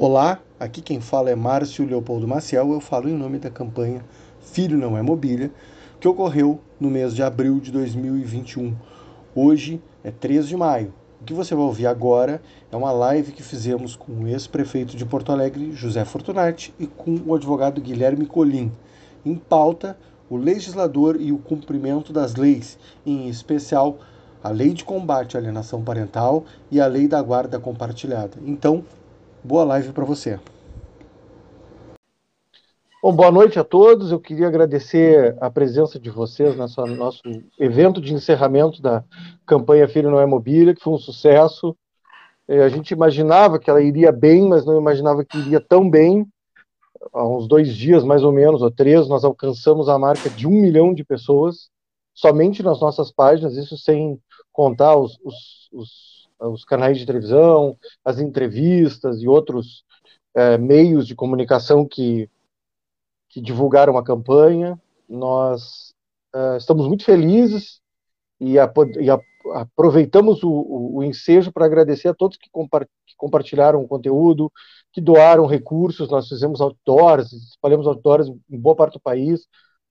Olá, aqui quem fala é Márcio Leopoldo Maciel. Eu falo em nome da campanha Filho Não é Mobília, que ocorreu no mês de abril de 2021. Hoje é 3 de maio. O que você vai ouvir agora é uma live que fizemos com o ex-prefeito de Porto Alegre, José Fortunati, e com o advogado Guilherme Colim. Em pauta, o legislador e o cumprimento das leis, em especial a Lei de Combate à Alienação Parental e a Lei da Guarda Compartilhada. Então, Boa live para você. Bom, boa noite a todos. Eu queria agradecer a presença de vocês nesse nosso evento de encerramento da campanha Filho Não é Mobília, que foi um sucesso. É, a gente imaginava que ela iria bem, mas não imaginava que iria tão bem. Há uns dois dias, mais ou menos, ou três, nós alcançamos a marca de um milhão de pessoas, somente nas nossas páginas, isso sem contar os, os, os os canais de televisão, as entrevistas e outros é, meios de comunicação que, que divulgaram a campanha. Nós é, estamos muito felizes e, a, e a, aproveitamos o, o, o, ensejo para agradecer a todos que, compa que, compartilharam o conteúdo, que doaram recursos. Nós fizemos outdoors, espalhamos outdoors em boa parte do país,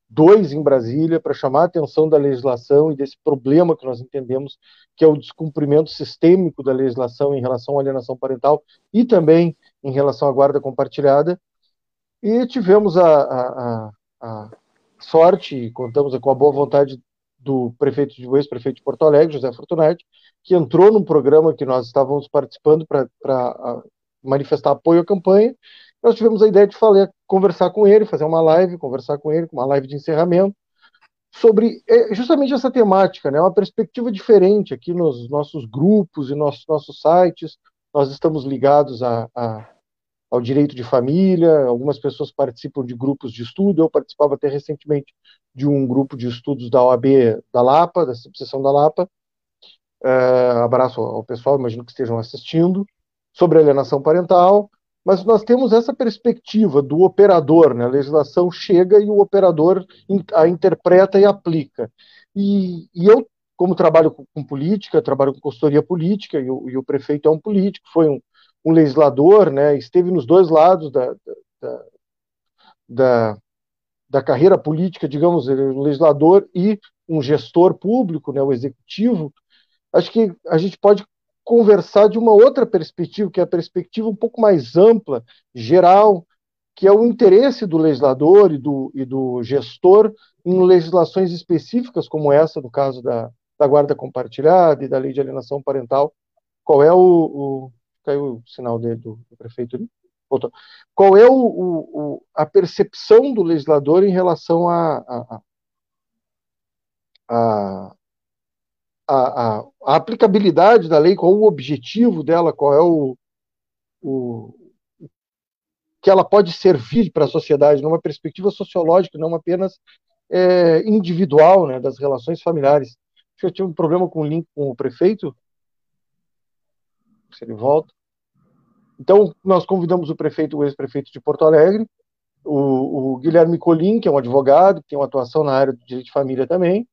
dois em Brasília, para chamar a atenção da legislação e desse problema que nós entendemos que é o descumprimento sistêmico da legislação em relação à alienação parental e também em relação à guarda compartilhada. E tivemos a, a, a sorte, contamos com a boa vontade do prefeito de ex-prefeito de Porto Alegre, José Fortunati, que entrou num programa que nós estávamos participando para manifestar apoio à campanha. Nós tivemos a ideia de falar, conversar com ele, fazer uma live, conversar com ele, uma live de encerramento, sobre é, justamente essa temática, né? Uma perspectiva diferente aqui nos nossos grupos e nossos nossos sites. Nós estamos ligados a, a, ao direito de família. Algumas pessoas participam de grupos de estudo. Eu participava até recentemente de um grupo de estudos da OAB da Lapa, da subseção da Lapa. É, abraço ao pessoal, imagino que estejam assistindo sobre alienação parental mas nós temos essa perspectiva do operador, né? a legislação chega e o operador a interpreta e aplica. E, e eu, como trabalho com, com, política, trabalho com consultoria política, e o, e o prefeito é um político, foi um, um, legislador, né? esteve nos dois lados da, da, da, da carreira política, digamos, é um legislador e um gestor público, né? o executivo, acho que a gente pode conversar de uma outra perspectiva, que é a perspectiva um pouco mais ampla, geral, que é o interesse do legislador e do, e do gestor em legislações específicas, como essa, no caso da, da guarda compartilhada e da lei de alienação parental. Qual é o. o caiu o sinal dele, do, do prefeito ali? Voltou. Qual é o, o, a percepção do legislador em relação a, a, a, a, a, a, aplicabilidade da lei, qual o objetivo dela, qual é o, o que ela pode servir para a sociedade numa perspectiva sociológica, não apenas é, individual, né, das relações familiares. Eu tive um problema com o link com o prefeito. Se ele volta. Então, nós convidamos o prefeito, o ex-prefeito de Porto Alegre, o, o Guilherme Colim, que é um advogado, que tem uma atuação na área do direito de família também,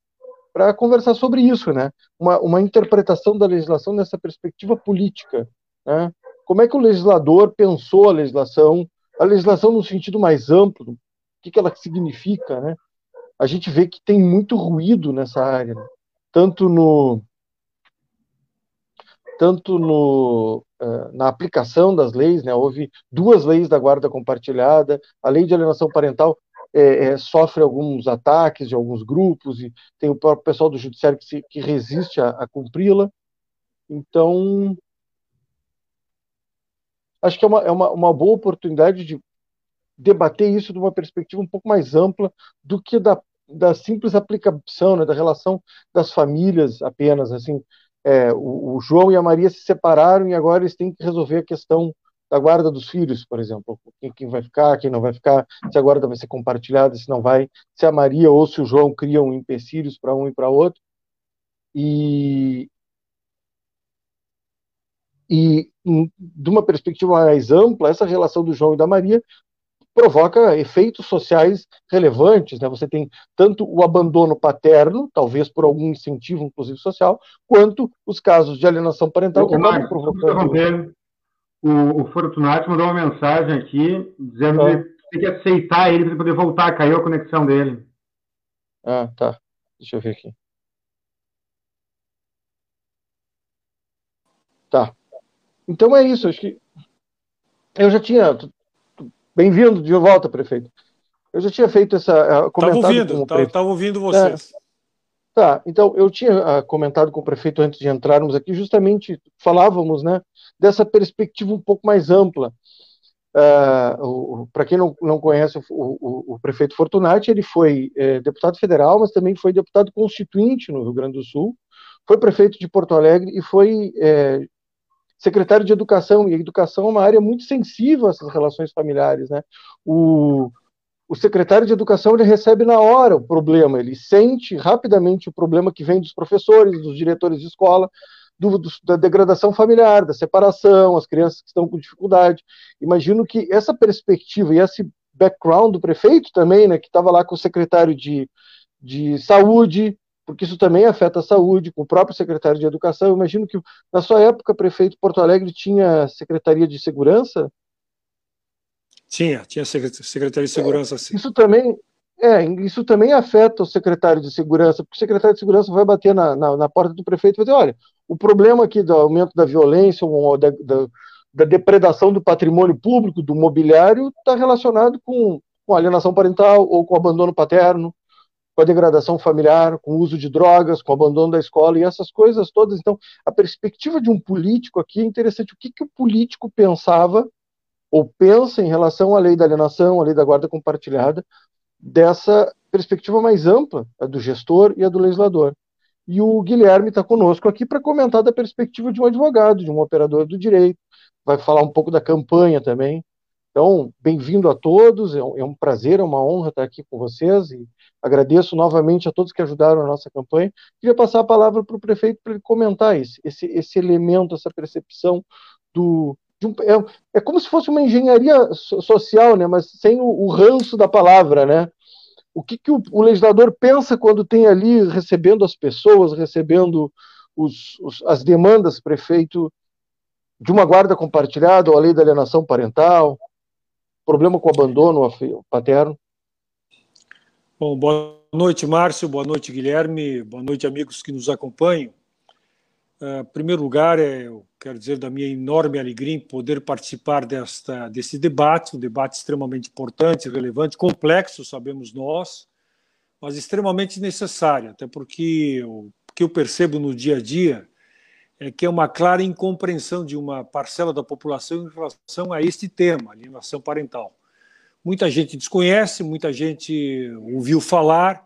para conversar sobre isso, né? Uma, uma interpretação da legislação nessa perspectiva política, né? Como é que o legislador pensou a legislação, a legislação no sentido mais amplo, o que, que ela significa, né? A gente vê que tem muito ruído nessa área, né? tanto no tanto no, uh, na aplicação das leis, né? houve duas leis da guarda compartilhada, a lei de alienação parental é, é, sofre alguns ataques de alguns grupos e tem o próprio pessoal do judiciário que, se, que resiste a, a cumpri-la. Então, acho que é, uma, é uma, uma boa oportunidade de debater isso de uma perspectiva um pouco mais ampla do que da, da simples aplicação, né, da relação das famílias apenas. Assim, é, o, o, João e a Maria se separaram e agora eles têm que resolver a questão da guarda dos filhos, por exemplo, quem, vai ficar, quem não vai ficar, se a guarda vai ser compartilhada, se não vai, se a Maria ou se o João criam empecilhos para um e para outro. E, e de uma perspectiva mais ampla, essa relação do João e da Maria provoca efeitos sociais relevantes. Né? Você tem tanto o abandono paterno, talvez por algum incentivo, inclusive social, quanto os casos de alienação parental que acabam provocando O, o Fortunato mandou uma mensagem aqui dizendo ah. que tem que aceitar ele para poder voltar, caiu a conexão dele. Ah, tá. Deixa eu ver aqui. Tá. Então é isso, acho que eu já tinha. Bem-vindo de volta, prefeito. Eu já tinha feito essa. Estava ouvindo, estava ouvindo vocês. É. Tá, então eu tinha uh, comentado com o prefeito antes de entrarmos aqui, justamente falávamos né, dessa perspectiva um pouco mais ampla. Uh, Para quem não, não conhece o, o, o, prefeito Fortunati, ele foi é, deputado federal, mas também foi deputado constituinte no Rio Grande do Sul, foi prefeito de Porto Alegre e foi é, secretário de Educação. E a educação é uma área muito sensível a essas relações familiares. Né? O, o secretário de educação ele recebe na hora o problema, ele sente rapidamente o problema que vem dos professores, dos diretores de escola, do, do, da degradação familiar, da separação, as crianças que estão com dificuldade. Imagino que essa perspectiva e esse background do prefeito também, né, que estava lá com o secretário de, de saúde, porque isso também afeta a saúde, com o próprio secretário de educação. Eu imagino que na sua época, prefeito Porto Alegre tinha secretaria de segurança, tinha, tinha secretaria de segurança, sim. Isso também, é, isso também afeta o secretário de segurança, porque o secretário de segurança vai bater na, na, na porta do prefeito e vai dizer, olha, o problema aqui do aumento da violência, ou da, da, da depredação do patrimônio público, do mobiliário, está relacionado com, com alienação parental ou com abandono paterno, com a degradação familiar, com o uso de drogas, com o abandono da escola e essas coisas todas. Então, a perspectiva de um político aqui é interessante. O que, que o político pensava ou pensa em relação à lei da alienação, à lei da guarda compartilhada, dessa perspectiva mais ampla, a do gestor e a do legislador. E o Guilherme está conosco aqui para comentar da perspectiva de um advogado, de um operador do direito, vai falar um pouco da campanha também. Então, bem-vindo a todos, é um, é prazer, é uma honra estar aqui com vocês e agradeço novamente a todos que ajudaram a nossa campanha. Queria passar a palavra para o prefeito para ele comentar esse, esse, esse elemento, essa percepção do, um, é, é, como se fosse uma engenharia social, né, mas sem o, o ranço da palavra, né? O que, que o, o, legislador pensa quando tem ali recebendo as pessoas, recebendo os, os, as demandas, prefeito, de uma guarda compartilhada ou a lei da alienação parental, problema com o abandono paterno? Bom, boa noite, Márcio, boa noite, Guilherme, boa noite, amigos que nos acompanham. Uh, em primeiro lugar, é, eu quero dizer da minha enorme alegria em poder participar desta, desse debate, um debate extremamente importante, relevante, complexo, sabemos nós, mas extremamente necessário, até porque o que eu percebo no dia a dia é que é uma clara incompreensão de uma parcela da população em relação a este tema, alienação parental. Muita gente desconhece, muita gente ouviu falar,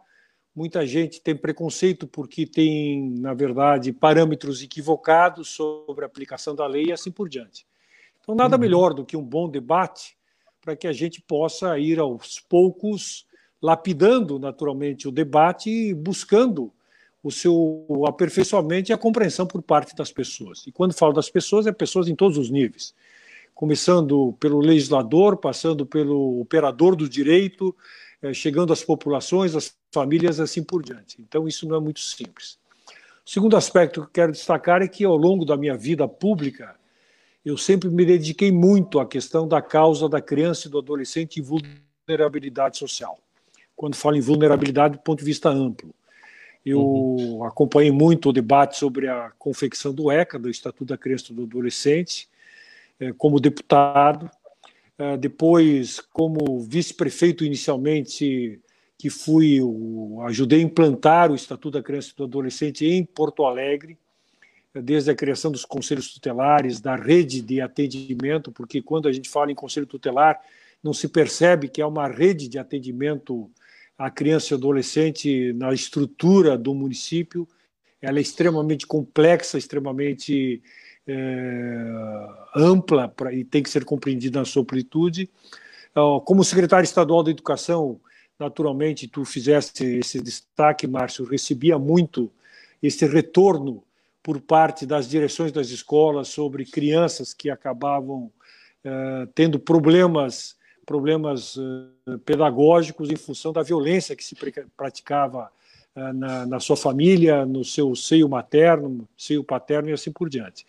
Muita gente tem preconceito porque tem, na verdade, parâmetros equivocados sobre a aplicação da lei e assim por diante. Então, nada uhum. melhor do que um bom debate para que a gente possa ir aos poucos lapidando naturalmente o debate e buscando o seu aperfeiçoamento e a compreensão por parte das pessoas. E quando falo das pessoas, é pessoas em todos os níveis, começando pelo legislador, passando pelo operador do direito, chegando às populações, às famílias, assim por diante. Então, isso não é muito simples. O segundo aspecto que quero destacar é que, ao longo da minha vida pública, eu sempre me dediquei muito à questão da causa da criança e do adolescente em vulnerabilidade social. Quando falo em vulnerabilidade, do ponto de vista amplo. Eu uhum. acompanhei muito o debate sobre a confecção do ECA, do Estatuto da Criança e do Adolescente, eh, como deputado, depois como vice-prefeito inicialmente, que fui, o, ajudei a implantar o Estatuto da Criança e do Adolescente em Porto Alegre, desde a criação dos conselhos tutelares, da rede de atendimento, porque quando a gente fala em conselho tutelar, não se percebe que é uma rede de atendimento à criança e adolescente na estrutura do município. Ela é extremamente complexa, extremamente ampla pra, e tem que ser compreendida na sua amplitude. Como secretário estadual da Educação, naturalmente, tu fizeste esse destaque, Márcio, recebia muito esse retorno por parte das direções das escolas sobre crianças que acabavam uh, tendo problemas problemas uh, pedagógicos em função da violência que se praticava na, na, sua família, no seu seio materno, seio paterno e assim por diante.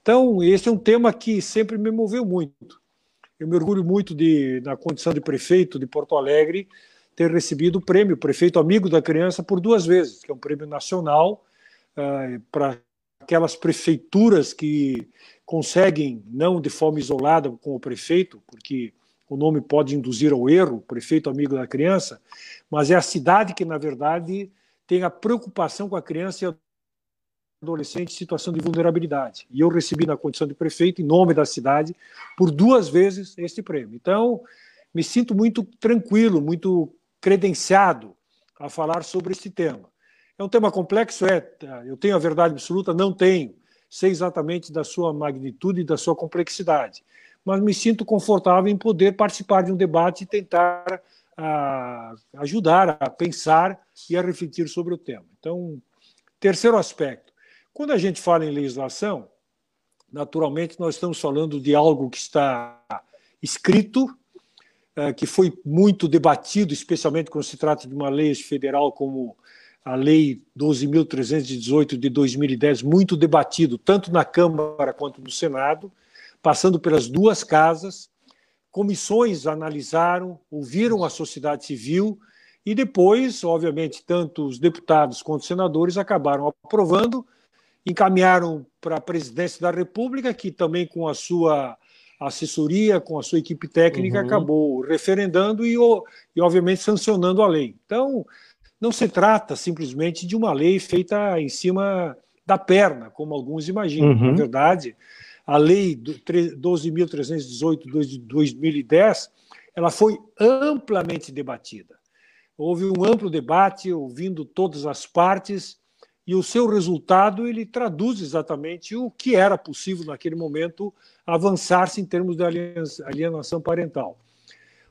Então, esse é um tema que sempre me moveu muito. Eu me orgulho muito de, na condição de prefeito de Porto Alegre, ter recebido o prêmio Prefeito Amigo da Criança por duas vezes, que é um prêmio nacional uh, para aquelas prefeituras que conseguem, não de forma isolada com o prefeito, porque o nome pode induzir ao erro, prefeito amigo da criança, mas é a cidade que, na verdade, tem a preocupação com a criança e adolescente em situação de vulnerabilidade. E eu recebi na condição de prefeito, em nome da cidade, por duas vezes este prêmio. Então, me sinto muito tranquilo, muito credenciado a falar sobre este tema. É um tema complexo? É. Eu tenho a verdade absoluta? Não tenho. Sei exatamente da sua magnitude e da sua complexidade. Mas me sinto confortável em poder participar de um debate e tentar a, ajudar a pensar e a refletir sobre o tema. Então, terceiro aspecto. Quando a gente fala em legislação, naturalmente nós estamos falando de algo que está escrito, é, que foi muito debatido, especialmente quando se trata de uma lei federal como a Lei 12.318 de 2010, muito debatido, tanto na Câmara quanto no Senado, passando pelas duas casas. Comissões analisaram, ouviram a sociedade civil e depois, obviamente, tanto os deputados quanto os senadores acabaram aprovando, encaminharam para a presidência da República, que também com a sua assessoria, com a sua equipe técnica, uhum. acabou referendando e, e, obviamente, sancionando a lei. Então, não se trata simplesmente de uma lei feita em cima da perna, como alguns imaginam. Uhum. Na verdade, a lei 12.318 de 2010 ela foi amplamente debatida. Houve um amplo debate, ouvindo todas as partes, e o seu resultado ele traduz exatamente o que era possível naquele momento avançar-se em termos de alienação parental.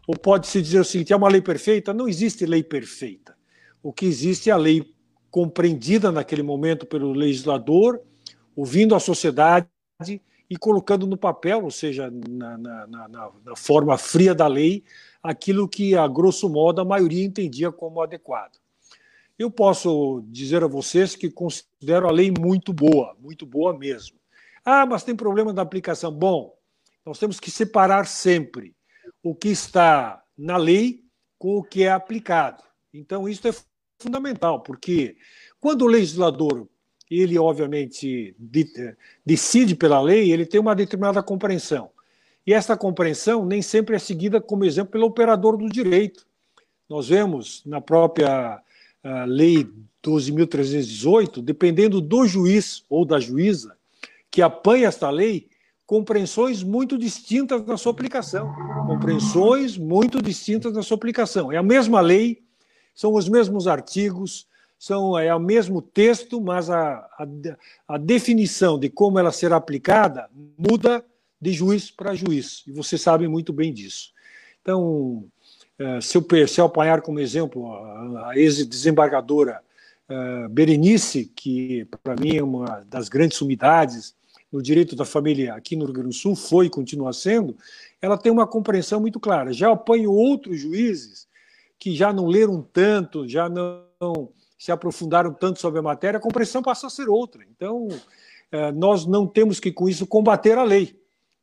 Ou pode-se dizer o seguinte: é uma lei perfeita? Não existe lei perfeita. O que existe é a lei compreendida naquele momento pelo legislador, ouvindo a sociedade e colocando no papel, ou seja, na, na, na, na forma fria da lei, aquilo que, a grosso modo, a maioria entendia como adequado. Eu posso dizer a vocês que considero a lei muito boa, muito boa mesmo. Ah, mas tem problema da aplicação. Bom, nós temos que separar sempre o que está na lei com o que é aplicado. Então, isso é fundamental, porque quando o legislador, ele obviamente decide pela lei, ele tem uma determinada compreensão. E essa compreensão nem sempre é seguida como exemplo pelo operador do direito. Nós vemos na própria a Lei 12.318, dependendo do juiz ou da juíza que apanha esta lei, compreensões muito distintas na sua aplicação. Compreensões muito distintas na sua aplicação. É a mesma lei, são os mesmos artigos, são, é o mesmo texto, mas a, a, a definição de como ela será aplicada muda de juiz para juiz. E você sabe muito bem disso. Então, é, se eu, se eu apanhar como exemplo a, ex-desembargadora uh, Berenice, que para mim é uma das grandes sumidades no direito da família aqui no Rio Grande do Sul, foi e continua sendo, ela tem uma compreensão muito clara. Já apanho outros juízes que já não leram tanto, já não se aprofundaram tanto sobre a matéria, a compreensão passa a ser outra. Então, uh, nós não temos que, com isso, combater a lei.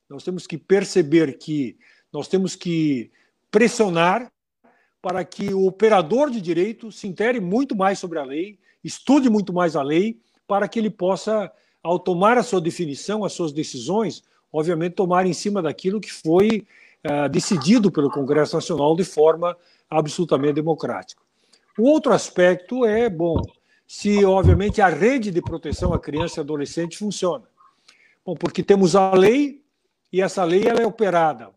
Nós temos que perceber que nós temos que pressionar para que o operador de direito se intere muito mais sobre a lei, estude muito mais a lei, para que ele possa, ao tomar a sua definição, as suas decisões, obviamente tomar em cima daquilo que foi uh, decidido pelo Congresso Nacional de forma absolutamente democrática. O outro aspecto é, bom, se obviamente a rede de proteção à criança e adolescente funciona. Bom, porque temos a lei e essa lei ela é operada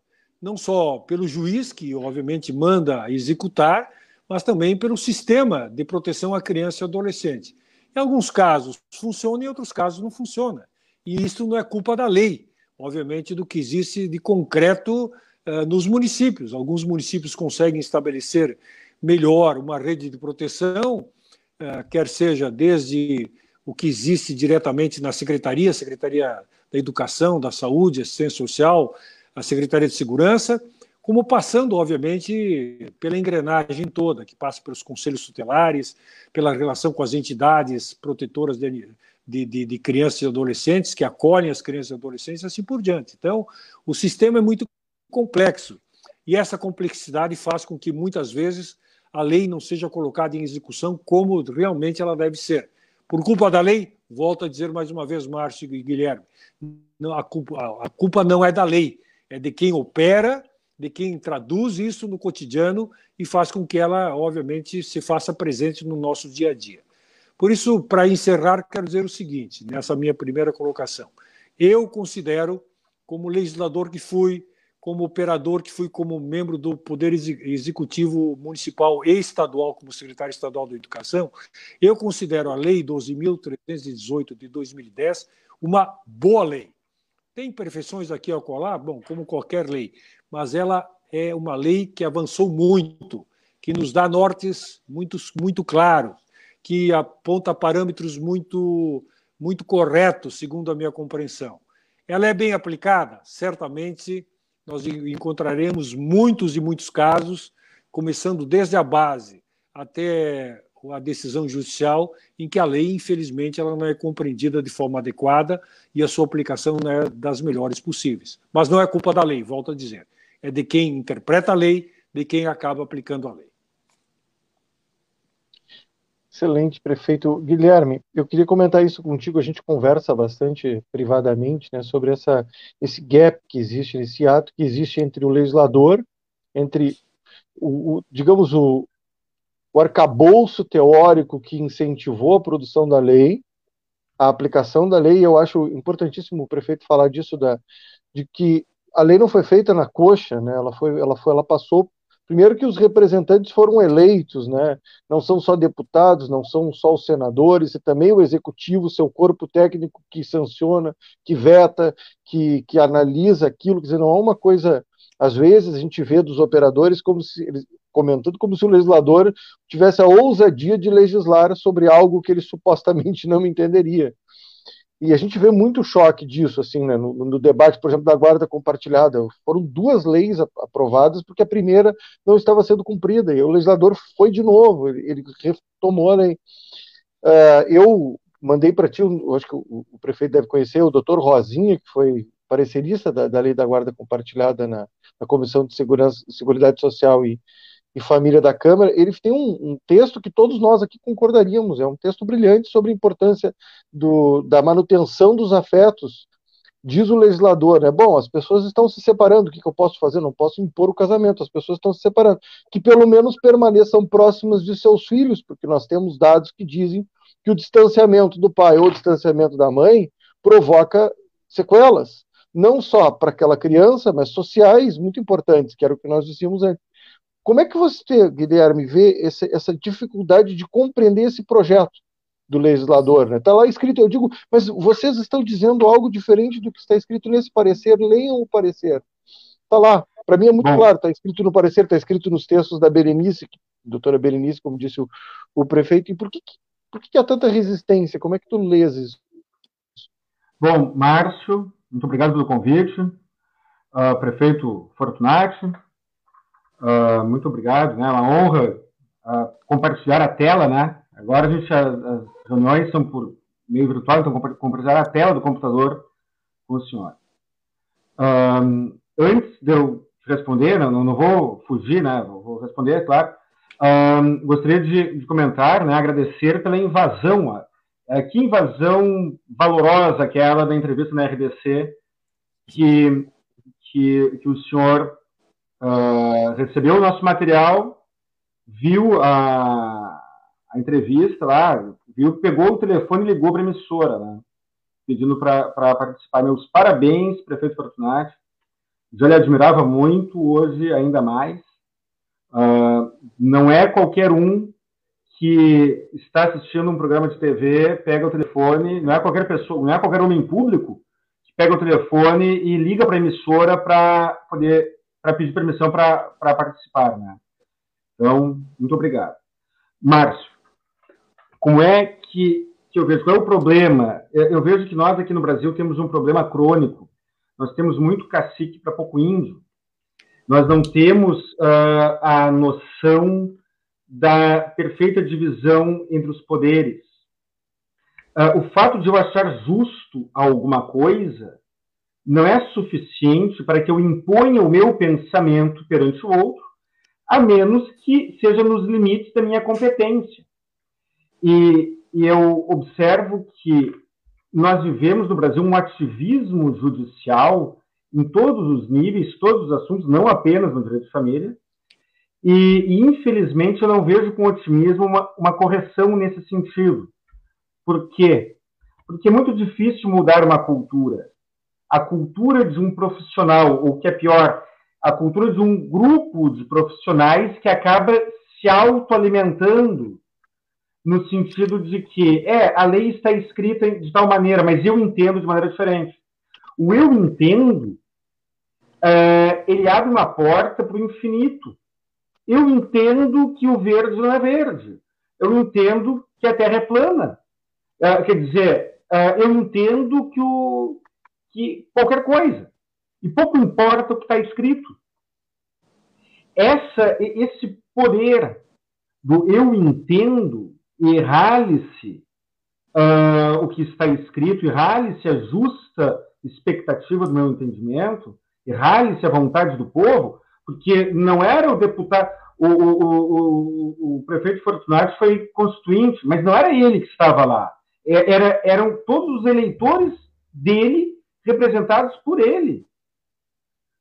não só pelo juiz, que obviamente manda executar, mas também pelo sistema de proteção à criança e adolescente. Em alguns casos funciona, em outros casos não funciona. E isso não é culpa da lei, obviamente, do que existe de concreto uh, nos municípios. Alguns municípios conseguem estabelecer melhor uma rede de proteção, uh, quer seja desde o que existe diretamente na Secretaria, Secretaria da Educação, da Saúde, Assistência Social, a Secretaria de Segurança, como passando, obviamente, pela engrenagem toda, que passa pelos conselhos tutelares, pela relação com as entidades protetoras de, de, de, de, crianças e adolescentes, que acolhem as crianças e adolescentes, assim por diante. Então, o sistema é muito complexo. E essa complexidade faz com que, muitas vezes, a lei não seja colocada em execução como realmente ela deve ser. Por culpa da lei, volto a dizer mais uma vez, Márcio e Guilherme, a culpa, a culpa não é da lei, é de quem opera, de quem traduz isso no cotidiano e faz com que ela, obviamente, se faça presente no nosso dia a dia. Por isso, para encerrar, quero dizer o seguinte, nessa minha primeira colocação. Eu considero, como legislador que fui, como operador que fui como membro do Poder Executivo Municipal e Estadual, como secretário estadual da Educação, eu considero a Lei 12.318 de 2010 uma boa lei. Tem imperfeições aqui ao colar? Bom, como qualquer lei, mas ela é uma lei que avançou muito, que nos dá nortes muito, muito claros, que aponta parâmetros muito, muito corretos, segundo a minha compreensão. Ela é bem aplicada? Certamente nós encontraremos muitos e muitos casos, começando desde a base até a decisão judicial, em que a lei, infelizmente, ela não é compreendida de forma adequada e a sua aplicação não é das melhores possíveis. Mas não é culpa da lei, volto a dizer. É de quem interpreta a lei, de quem acaba aplicando a lei. Excelente, prefeito Guilherme. Eu queria comentar isso contigo. A gente conversa bastante privadamente né, sobre essa, esse gap que existe, esse ato que existe entre o legislador, entre, o, o digamos, o, o arcabouço teórico que incentivou a produção da lei, a aplicação da lei. Eu acho importantíssimo o prefeito falar disso, da, de que a lei não foi feita na coxa, né? ela, foi, ela, foi, ela passou Primeiro que os representantes foram eleitos, né? Não são só deputados, não são só os senadores, e também o executivo, seu corpo técnico que sanciona, que veta, que, que analisa aquilo, quer dizer, não é uma coisa. Às vezes a gente vê dos operadores como se comentando como se o legislador tivesse a ousadia de legislar sobre algo que ele supostamente não entenderia. E a gente vê muito choque disso, assim, né, no, no, debate, por exemplo, da guarda compartilhada. Foram duas leis aprovadas porque a primeira não estava sendo cumprida e o legislador foi de novo, ele, retomou a lei. Uh, eu mandei para ti, acho que o, o, prefeito deve conhecer, o doutor Rosinha, que foi parecerista da, da lei da guarda compartilhada na, na Comissão de Segurança, Seguridade Social e, e Família da Câmara, ele tem um, um, texto que todos nós aqui concordaríamos, é um texto brilhante sobre a importância do, da manutenção dos afetos. Diz o legislador, né? Bom, as pessoas estão se separando, o que, que eu posso fazer? Não posso impor o casamento, as pessoas estão se separando. Que pelo menos permaneçam próximas de seus filhos, porque nós temos dados que dizem que o distanciamento do pai ou o distanciamento da mãe provoca sequelas, não só para aquela criança, mas sociais muito importantes, que era o que nós dizíamos antes. Como é que você, Guilherme, vê essa, essa dificuldade de compreender esse projeto do legislador? Está né? Tá lá escrito, eu digo, mas vocês estão dizendo algo diferente do que está escrito nesse parecer, leiam o parecer. Está lá, para mim é muito Bom. claro, está escrito no parecer, está escrito nos textos da Berenice, doutora Berenice, como disse o, o prefeito, e por que, por que, que há tanta resistência? Como é que tu lês isso? Bom, Márcio, muito obrigado pelo convite. Uh, prefeito Fortunati, Uh, muito obrigado, né? É uma honra uh, compartilhar a tela, né? Agora a gente as, as, reuniões são por meio virtual, então compartilhar a tela do computador com o senhor. Antes de eu responder, não, não vou fugir, né? Vou responder, claro. gostaria de, de, comentar, né? Agradecer pela invasão. Uh, que invasão valorosa aquela da entrevista na RDC que, que, que o senhor uh, recebeu o nosso material, viu a, a entrevista lá, viu, pegou o telefone e ligou para a emissora, né, pedindo para participar. Meus parabéns, prefeito Fortunati. Já lhe admirava muito, hoje ainda mais. Uh, não é qualquer um que está assistindo um programa de TV, pega o telefone, não é qualquer pessoa, não é qualquer homem público que pega o telefone e liga para a emissora para poder para pedir permissão para participar. Né? Então, muito obrigado. Márcio, como é que, que eu vejo? Qual é o problema? Eu vejo que nós aqui no Brasil temos um problema crônico. Nós temos muito cacique para pouco índio. Nós não temos uh, a noção da perfeita divisão entre os poderes. uh, o fato de eu achar justo alguma coisa não é suficiente para que eu imponha o meu pensamento perante o outro, a menos que seja nos limites da minha competência. E, e eu observo que nós vivemos no Brasil um ativismo judicial em todos os níveis, todos os assuntos, não apenas no direito de família, e, e infelizmente eu não vejo com otimismo uma, uma correção nesse sentido. Por quê? Porque é muito difícil mudar uma cultura. A cultura de um profissional, ou que é pior, a cultura de um grupo de profissionais que acaba se autoalimentando no sentido de que, é, a lei está escrita de tal maneira, mas eu entendo de maneira diferente. O eu entendo, é, ele abre uma porta para o infinito. Eu entendo que o verde não é verde. Eu entendo que a Terra é plana. Uh, quer dizer, uh, eu entendo que, o, que qualquer coisa. E pouco importa o que está escrito. Essa, esse poder do eu entendo, errale-se uh, o que está escrito, errale-se a justa expectativa do meu entendimento, errale-se a vontade do povo, porque não era o deputado. O, o, o, o prefeito Fortunato foi constituinte, mas não era ele que estava lá. É, era, eram todos os eleitores dele representados por ele.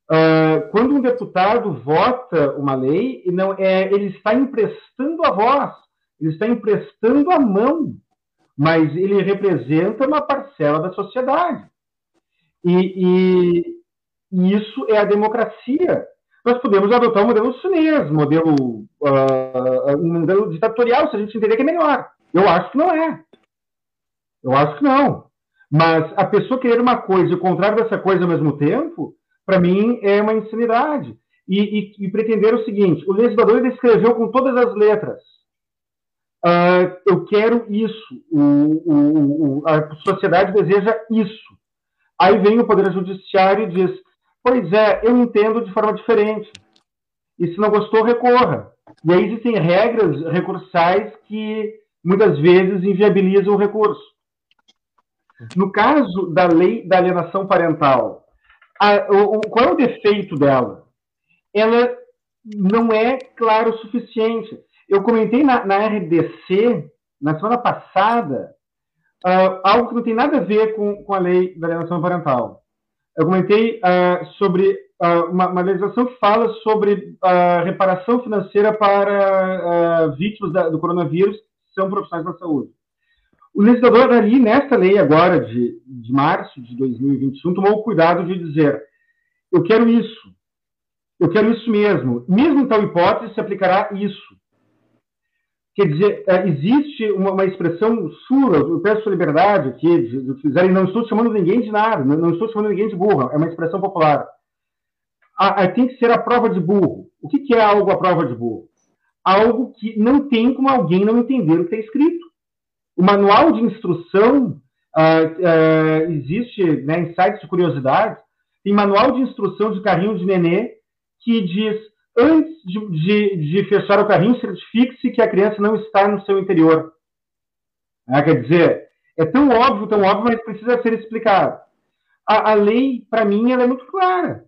Uh, quando um deputado vota uma lei, não é, ele está emprestando a voz, ele está emprestando a mão, mas ele representa uma parcela da sociedade. E, e, e isso é a democracia. Nós podemos adotar um modelo chinês, modelo, uh, um modelo ditatorial, se a gente entender que é melhor. Eu acho que não é. Eu acho que não. Mas a pessoa querer uma coisa e o contrário dessa coisa ao mesmo tempo, para mim, é uma insanidade. E, e, e, pretender o seguinte: o legislador descreveu com todas as letras. Uh, eu quero isso. O, o, o, a sociedade deseja isso. Aí vem o Poder Judiciário e diz: Pois é, eu entendo de forma diferente. E se não gostou, recorra. E aí existem regras recursais que muitas vezes inviabilizam o recurso. No caso da lei da alienação parental, a, o, qual é o defeito dela? Ela não é clara o suficiente. Eu comentei na, na RDC, na semana passada, uh, algo que não tem nada a ver com, com a lei da alienação parental. Eu comentei uh, sobre uh, uma, uma, legislação que fala sobre reparação financeira para vítimas da, do coronavírus que são profissionais da saúde. O legislador ali, nesta lei agora de, de março de 2021, tomou o cuidado de dizer: eu quero isso, eu quero isso mesmo. Mesmo em tal hipótese, se aplicará isso. Quer dizer, é, existe uma, uma expressão sua, eu peço sua liberdade aqui de, de utilizar, e não estou chamando ninguém de nada, não, estou chamando ninguém de burro, é uma expressão popular. A, a, tem que ser a prova de burro. O que, que é algo a prova de burro? Algo que não tem como alguém não entender o que está escrito. O manual de instrução uh, uh, existe né, em sites de curiosidade. Tem manual de instrução de carrinho de nenê que diz antes de, de, de fechar o carrinho, certifique-se que a criança não está no seu interior. É, quer dizer, é tão óbvio, tão óbvio, mas precisa ser explicado. A, a lei, para mim, ela é muito clara.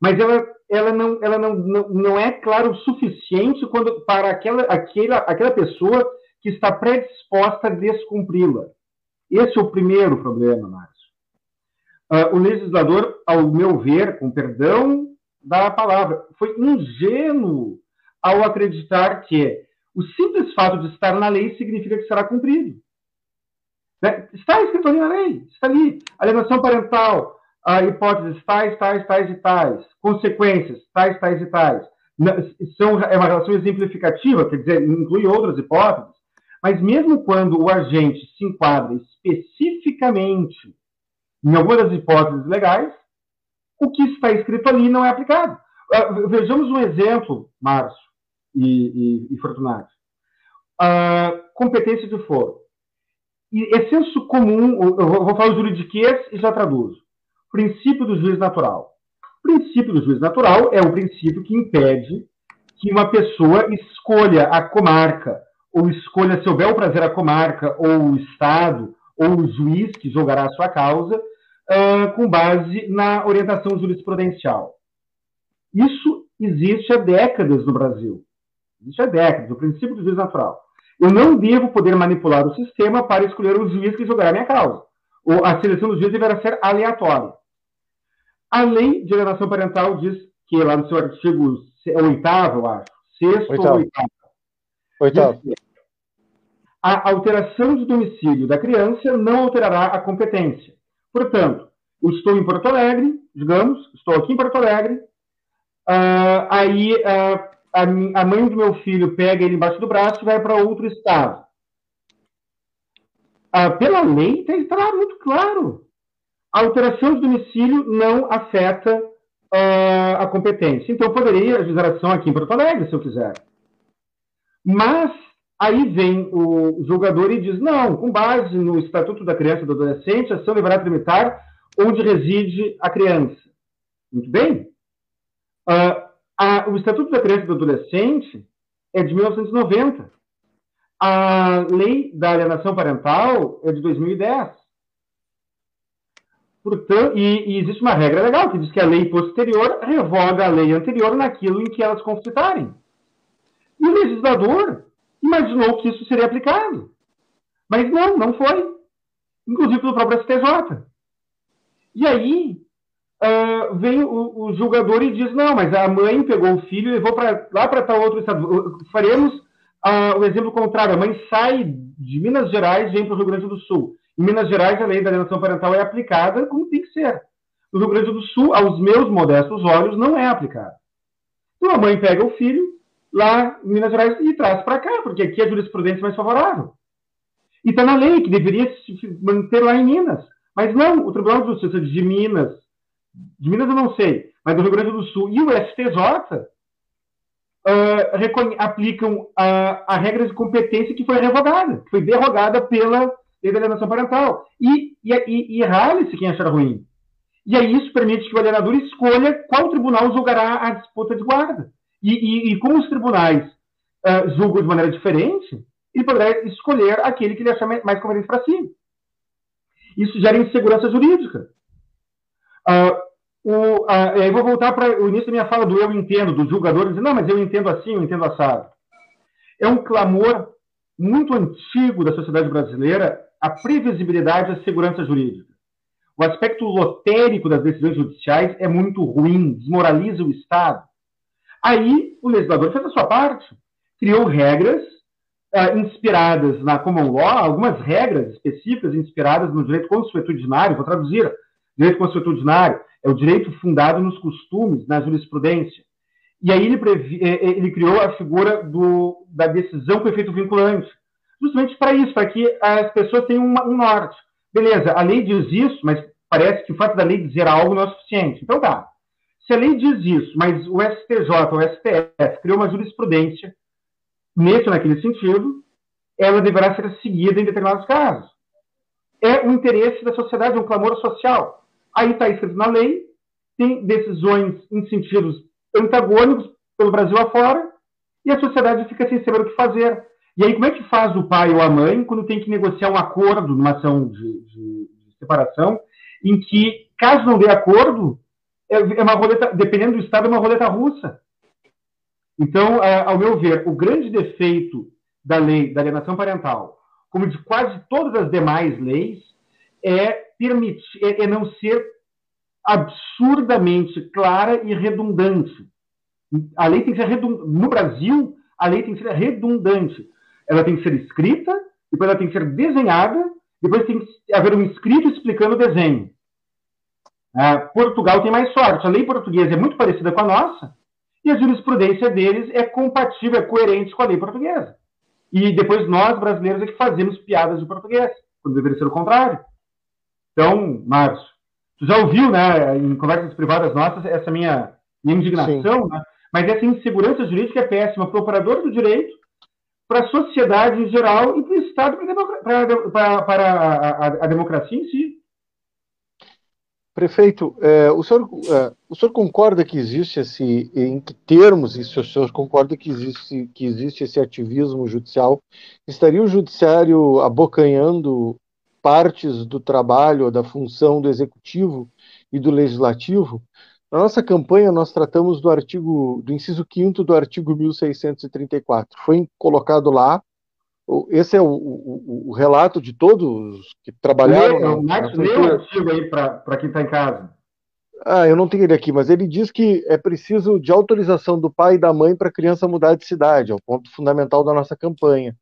Mas ela, ela, não, ela não, não, não é clara o suficiente quando, para aquela, aquela, aquela pessoa que está predisposta a descumpri-la. Esse é o primeiro problema, Márcio. Uh, o legislador, ao meu ver, com perdão da palavra, foi ingênuo ao acreditar que o simples fato de estar na lei significa que será cumprido. Né? Está escrito ali na lei, está ali. Alienação parental, a hipóteses tais, tais, tais e tais. Consequências, tais, tais e tais. São, é uma relação exemplificativa, quer dizer, inclui outras hipóteses, mas mesmo quando o agente se enquadra especificamente em algumas das hipóteses legais, o que está escrito ali não é aplicado. Uh, vejamos um exemplo, Márcio e, e, e Fortunato. Uh, competência de foro. E é senso comum, eu vou falar o juridiquês e já traduzo. Princípio do juiz natural. O princípio do juiz natural é o princípio que impede que uma pessoa escolha a comarca ou escolha seu bel prazer a comarca, ou o Estado, ou o juiz que julgará a sua causa, uh, com base na orientação jurisprudencial. Isso existe há décadas no Brasil. Existe há décadas, o princípio do juiz natural. Eu não devo poder manipular o sistema para escolher o juiz que julgará a minha causa. Ou a seleção do juiz deverá ser aleatória. A lei de alienação parental diz que, lá no seu artigo oitavo, eu acho, sexto ou oitavo, oitavo. a alteração de domicílio da criança não alterará a competência. Portanto, eu estou em Porto Alegre, digamos, estou aqui em Porto Alegre, uh, aí uh, a, a mãe do meu filho pega ele embaixo do braço e vai para outro estado. Ah, pela lei, está lá muito claro. A alteração de domicílio não afeta a competência. Então, eu poderia ajuizar ação aqui em Porto Alegre, se eu quiser. Mas, aí vem o julgador e diz, não, com base no Estatuto da Criança e do Adolescente, ação deverá tramitar onde reside a criança. Muito bem. Uh, a, o Estatuto da Criança e do Adolescente é de 1990. A lei da alienação parental é de 2010. Portanto, e, e, existe uma regra legal que diz que a lei posterior revoga a lei anterior naquilo em que elas conflitarem. E o legislador imaginou que isso seria aplicado. Mas não, não foi. Inclusive pelo próprio STJ. E aí, uh, vem o, o, julgador e diz: não, mas a mãe pegou o filho e levou pra, lá para tal outro estado. Faremos uh, o exemplo contrário: a mãe sai de Minas Gerais vem para o Rio Grande do Sul. Em Minas Gerais, a lei da alienação parental é aplicada como tem que ser. No Rio Grande do Sul, aos meus modestos olhos, não é aplicada. Então a mãe pega o filho lá em Minas Gerais e traz para cá, porque aqui a jurisprudência é mais favorável. E está na lei que deveria se manter lá em Minas. Mas não, o Tribunal de Justiça de Minas de Minas eu não sei, mas do Rio Grande do Sul e o STJ uh, ah, aplicam a, regra de competência que foi revogada, que foi derrogada pela lei da alienação parental. E, e, e, e rale-se quem achar ruim. E aí isso permite que o alienador escolha qual tribunal julgará a disputa de guarda. E, e, e como os tribunais uh, julgam de maneira diferente, ele poderá escolher aquele que ele achar mais conveniente para si. Isso gera insegurança jurídica. Uh, o, uh, aí vou voltar para o início da minha fala do eu entendo, dos julgadores, não, mas eu entendo assim, eu entendo assado. É um clamor muito antigo da sociedade brasileira a previsibilidade e a segurança jurídica. O aspecto lotérico das decisões judiciais é muito ruim, desmoraliza o Estado. Aí o legislador fez a sua parte, criou regras uh, inspiradas na common law, algumas regras específicas inspiradas no direito consuetudinário, vou traduzir, direito consuetudinário, é o direito fundado nos costumes, na jurisprudência. E aí ele, previ, é, é, ele criou a figura do, da decisão com efeito vinculante, justamente para isso, para que as pessoas tenham uma, um norte. Beleza, a lei diz isso, mas parece que o fato da lei dizer algo não é suficiente. Então tá. Se a lei diz isso, mas o STJ o STF criou uma jurisprudência nesse ou naquele sentido, ela deverá ser seguida em determinados casos. É o interesse da sociedade, é um clamor social. Aí está escrito na lei, tem decisões em sentidos antagônicos pelo Brasil afora, e a sociedade fica sem saber o que fazer. E aí, como é que faz o pai ou a mãe quando tem que negociar um acordo numa ação de, de, de separação, em que, caso não dê acordo, é, é uma roleta, dependendo do Estado, é uma roleta russa. Então, ao meu ver, o grande defeito da lei da alienação parental, como de quase todas as demais leis, é permitir, é, é não ser absurdamente clara e redundante. A lei tem que ser redundante. No Brasil, a lei tem que ser redundante. Ela tem que ser escrita, depois ela tem que ser desenhada, depois tem que haver um escrito explicando o desenho. Uh, Portugal tem mais sorte. A lei portuguesa é muito parecida com a nossa e a jurisprudência deles é compatível, é coerente com a lei portuguesa. E depois nós, brasileiros, é que fazemos piadas de português, quando deveria ser o contrário. Então, Márcio, tu já ouviu, né, em conversas privadas nossas, essa minha, minha indignação, né? mas essa insegurança jurídica é péssima para o operador do direito, para a sociedade em geral e para o Estado, para, a, a, a democracia em si. Prefeito, é, o, senhor, é, o senhor concorda que existe esse, em que termos, isso, o senhor concorda que existe, que existe esse ativismo judicial? Estaria o judiciário abocanhando partes do trabalho, da função do executivo e do legislativo? Na nossa campanha, nós tratamos do artigo, do inciso 5 do artigo 1634. Foi colocado lá esse é o, o, o, relato de todos que trabalharam. Lê, na, Max, lê o artigo aí para quem está em casa. Ah, eu não tenho ele aqui, mas ele diz que é preciso de autorização do pai e da mãe para a criança mudar de cidade, é o ponto fundamental da nossa campanha.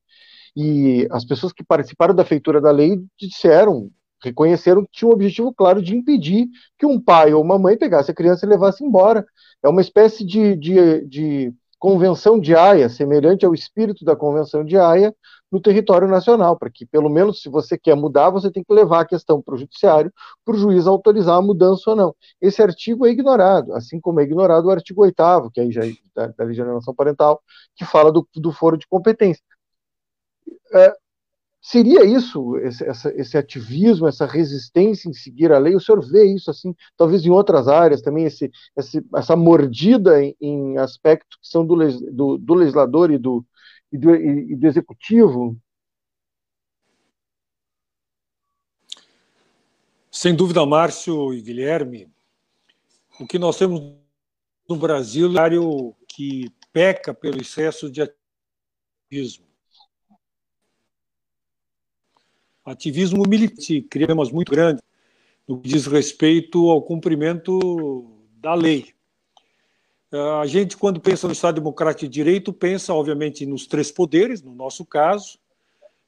E as pessoas que participaram da feitura da lei disseram, reconheceram que tinha um objetivo claro de impedir que um pai ou uma mãe pegasse a criança e levasse embora. É uma espécie de, de, de Convenção de Haia, semelhante ao espírito da Convenção de Haia, no território nacional, para que, pelo menos, se você quer mudar, você tem que levar a questão para o judiciário, para o juiz autorizar a mudança ou não. Esse artigo é ignorado, assim como é ignorado o artigo 8 que aí já é da, da Alienação Parental, que fala do, do foro de competência. É, Seria isso, esse, essa, esse, ativismo, essa resistência em seguir a lei? O senhor vê isso assim, talvez em outras áreas também, esse, esse, essa mordida em, em, aspectos que são do, do, do legislador e do, e do, e do executivo? Sem dúvida, Márcio e Guilherme, o que nós temos no Brasil é um que peca pelo excesso de ativismo ativismo militante, criamos muito grande no que diz respeito ao cumprimento da lei. A gente, quando pensa no Estado Democrático de Direito, pensa, obviamente, nos três poderes, no nosso caso,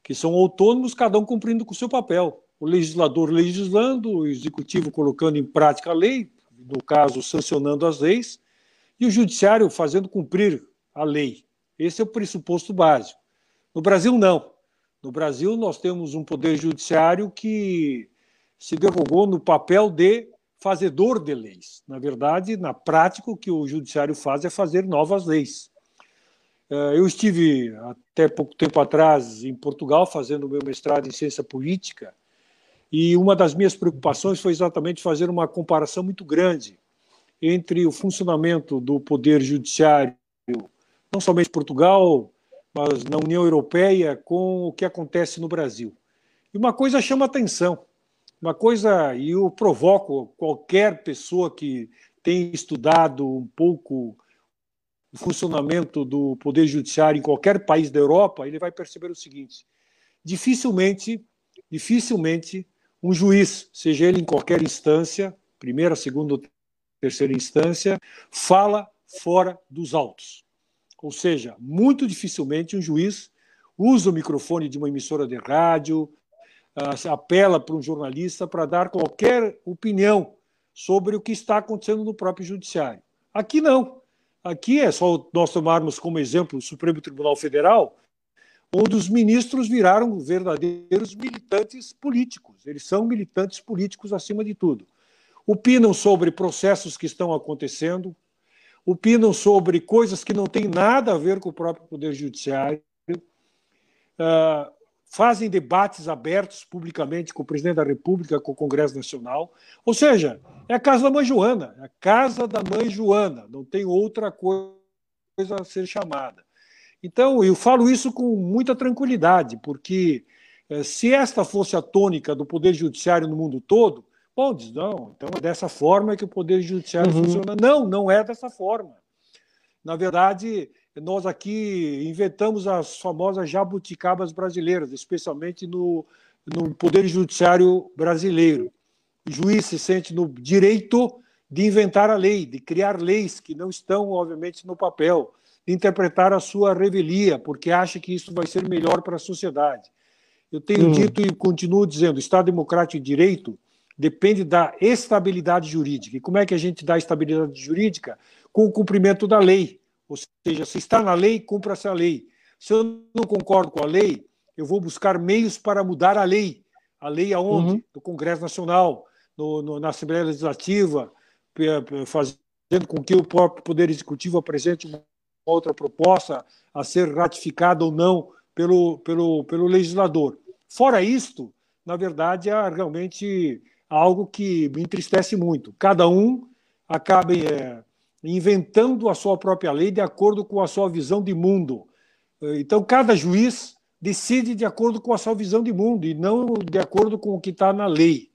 que são autônomos, cada um cumprindo com o seu papel. O legislador legislando, o executivo colocando em prática a lei, no caso, sancionando as leis, e o judiciário fazendo cumprir a lei. Esse é o pressuposto básico. No Brasil, não. No Brasil, nós temos um poder judiciário que se derrogou no papel de fazedor de leis. Na verdade, na prática, o que o judiciário faz é fazer novas leis. Eh, eu estive até pouco tempo atrás em Portugal fazendo meu mestrado em ciência política e uma das minhas preocupações foi exatamente fazer uma comparação muito grande entre o funcionamento do poder judiciário, não somente Portugal, mas na União Europeia com o que acontece no Brasil. E uma coisa chama atenção, uma coisa, e eu provoco qualquer pessoa que tenha estudado um pouco o funcionamento do Poder Judiciário em qualquer país da Europa, ele vai perceber o seguinte: dificilmente, dificilmente, um juiz, seja ele em qualquer instância, primeira, segunda ou terceira instância, fala fora dos autos. Ou seja, muito dificilmente um juiz usa o microfone de uma emissora de rádio, uh, apela para um jornalista para dar qualquer opinião sobre o que está acontecendo no próprio judiciário. Aqui não. Aqui é só nós tomarmos como exemplo o Supremo Tribunal Federal, onde os ministros viraram verdadeiros militantes políticos. Eles são militantes políticos acima de tudo. Opinam sobre processos que estão acontecendo, opinam sobre coisas que não têm nada a ver com o próprio Poder Judiciário, uh, fazem debates abertos publicamente com o presidente da República, com o Congresso Nacional. Ou seja, é a casa da mãe Joana, é a casa da mãe Joana, não tem outra coisa a ser chamada. Então, eu falo isso com muita tranquilidade, porque eh, se esta fosse a tônica do Poder Judiciário no mundo todo, Bom, diz, não, então é dessa forma que o Poder Judiciário uhum. funciona. Não, não é dessa forma. Na verdade, nós aqui inventamos as famosas jabuticabas brasileiras, especialmente no, no Poder Judiciário brasileiro. O juiz se sente no direito de inventar a lei, de criar leis que não estão, obviamente, no papel, de interpretar a sua revelia, porque acha que isso vai ser melhor para a sociedade. Eu tenho uhum. dito e continuo dizendo: Estado Democrático de Direito depende da estabilidade jurídica. E como é que a gente dá estabilidade jurídica? Com o cumprimento da lei. Ou seja, se está na lei, cumpra-se a lei. Se eu não concordo com a lei, eu vou buscar meios para mudar a lei. A lei aonde? Uhum. No Congresso Nacional, no, no, na Assembleia Legislativa, fazendo com que o próprio Poder Executivo apresente uma outra proposta a ser ratificada ou não pelo, pelo, pelo legislador. Fora isto, na verdade, há realmente algo que me entristece muito. Cada um acaba é, inventando a sua própria lei de acordo com a sua visão de mundo. Então, cada juiz decide de acordo com a sua visão de mundo e não de acordo com o que está na lei.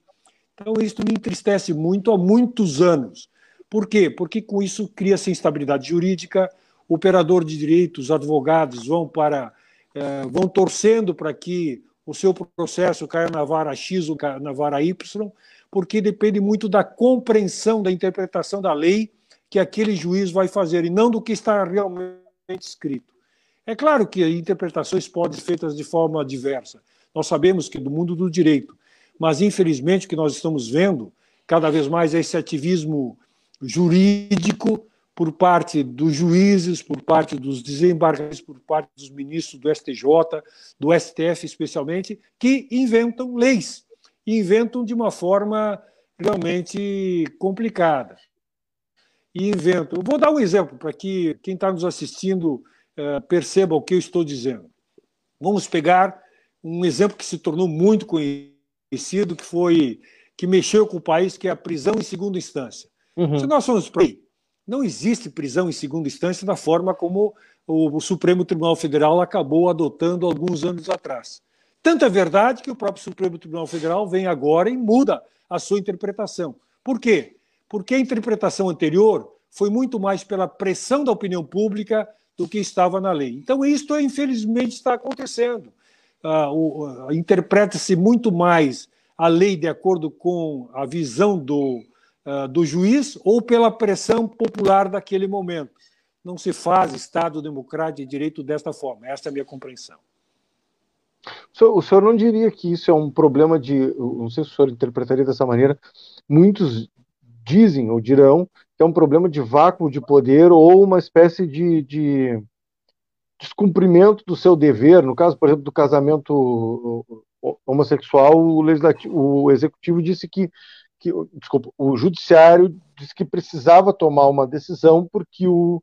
Então, isso me entristece muito há muitos anos. Por quê? Porque com isso cria-se instabilidade jurídica, operador de direitos, advogados vão para eh, vão torcendo para que o seu processo caia na vara X ou na vara Y, porque depende muito da compreensão, da interpretação da lei que aquele juiz vai fazer e não do que está realmente escrito. É claro que interpretações podem ser feitas de forma diversa. Nós sabemos que do mundo do direito, mas infelizmente o que nós estamos vendo cada vez mais é esse ativismo jurídico por parte dos juízes, por parte dos desembargadores, por parte dos ministros do STJ, do STF especialmente, que inventam leis, inventam de uma forma realmente complicada. E inventam. Vou dar um exemplo para que quem está nos assistindo uh, perceba o que eu estou dizendo. Vamos pegar um exemplo que se tornou muito conhecido, que foi que mexeu com o país, que é a prisão em segunda instância. Uhum. Se nós formos para aí, não existe prisão em segunda instância da forma como o Supremo Tribunal Federal acabou adotando alguns anos atrás. Tanto é verdade que o próprio Supremo Tribunal Federal vem agora e muda a sua interpretação. Por quê? Porque a interpretação anterior foi muito mais pela pressão da opinião pública do que estava na lei. Então, isto, infelizmente, está acontecendo. Uh, Interpreta-se muito mais a lei de acordo com a visão do, uh, do juiz ou pela pressão popular daquele momento. Não se faz Estado democrático e direito desta forma. Esta é a minha compreensão. O senhor, o senhor, não diria que isso é um problema de. Não sei se o senhor interpretaria dessa maneira. Muitos dizem ou dirão que é um problema de vácuo de poder ou uma espécie de, de descumprimento do seu dever. No caso, por exemplo, do casamento homossexual, o, legislativo, o executivo disse que, que, desculpa, o judiciário disse que precisava tomar uma decisão porque o,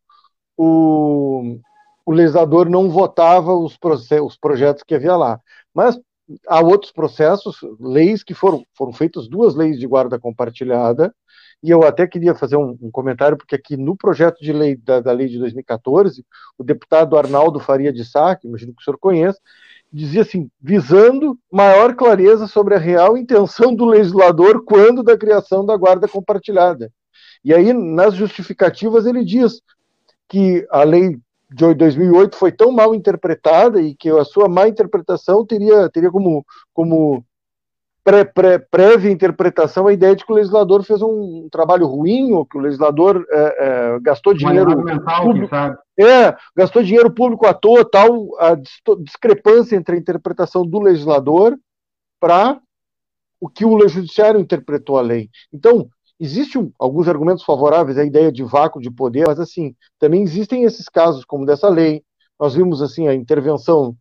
o, o legislador não votava os, os projetos que havia lá. Mas há outros processos, leis que foram, foram feitas duas leis de guarda compartilhada, e eu até queria fazer um, um comentário, porque aqui no projeto de lei da, da, lei de 2014, o deputado Arnaldo Faria de Sá, que imagino que o senhor conheça, dizia assim, visando maior clareza sobre a real intenção do legislador quando da criação da guarda compartilhada. E aí, nas justificativas, ele diz que a lei de 2008 foi tão mal interpretada e que a sua má interpretação teria, teria como, como pré, pré, prévia interpretação a ideia de que o legislador fez um trabalho ruim, ou que o legislador é, é, gastou dinheiro mental, público, é, gastou dinheiro público à toa, tal a discrepância entre a interpretação do legislador para o que o judiciário interpretou a lei. Então, existem alguns argumentos favoráveis à ideia de vácuo de poder, mas assim, também existem esses casos como dessa lei. Nós vimos assim a intervenção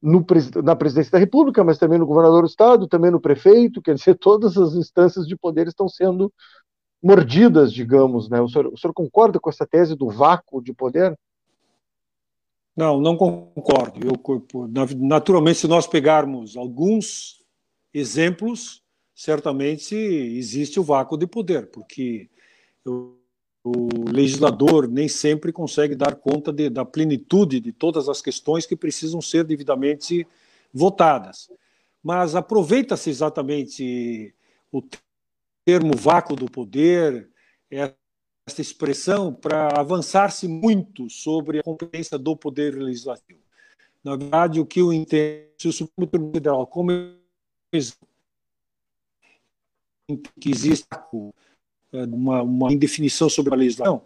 no, na presidência da República, mas também no governador do estado, também no prefeito, quer dizer, todas as instâncias de poder estão sendo mordidas, digamos, né? O senhor, o senhor concorda com essa tese do vácuo de poder? Não, não concordo. Eu, naturalmente, se nós pegarmos alguns exemplos, certamente existe o vácuo de poder, porque o legislador nem sempre consegue dar conta de, da plenitude de todas as questões que precisam ser devidamente votadas. Mas aproveita-se exatamente o termo vácuo do poder, essa expressão, para avançar-se muito sobre a competência do poder legislativo. Na verdade, o que eu entendo, se o Supremo Tribunal Federal, como que existe uma, uma indefinição sobre a legislação,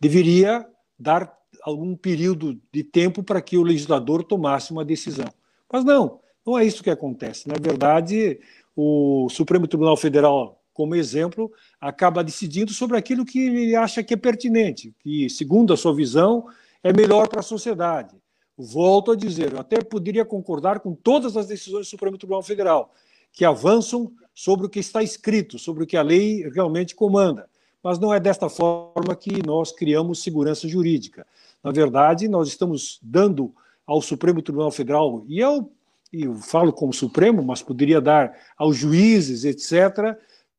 deveria dar algum período de tempo para que o legislador tomasse uma decisão. Mas não, não é isso que acontece. Na verdade, o Supremo Tribunal Federal, como exemplo, acaba decidindo sobre aquilo que ele acha que é pertinente, que, segundo a sua visão, é melhor para a sociedade. Volto a dizer, eu até poderia concordar com todas as decisões do Supremo Tribunal Federal, que avançam sobre o que está escrito, sobre o que a lei realmente comanda. Mas não é desta forma que nós criamos segurança jurídica. Na verdade, nós estamos dando ao Supremo Tribunal Federal e ao e eu falo como Supremo, mas poderia dar aos juízes, etc.,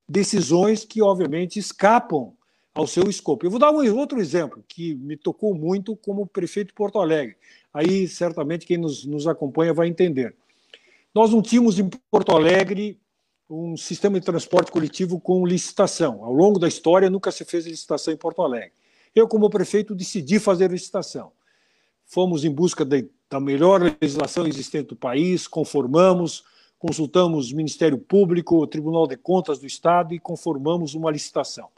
decisões que, obviamente, escapam ao seu escopo. Eu vou dar um outro exemplo que me tocou muito como prefeito de Porto Alegre. Aí, certamente, quem nos, nos acompanha vai entender. Nós não tínhamos em Porto Alegre um sistema de transporte coletivo com licitação. Ao longo da história, nunca se fez licitação em Porto Alegre. Eu, como prefeito, decidi fazer licitação. Fomos em busca de, da melhor legislação existente do país, conformamos, consultamos o Ministério Público, o Tribunal de Contas do Estado e conformamos uma licitação.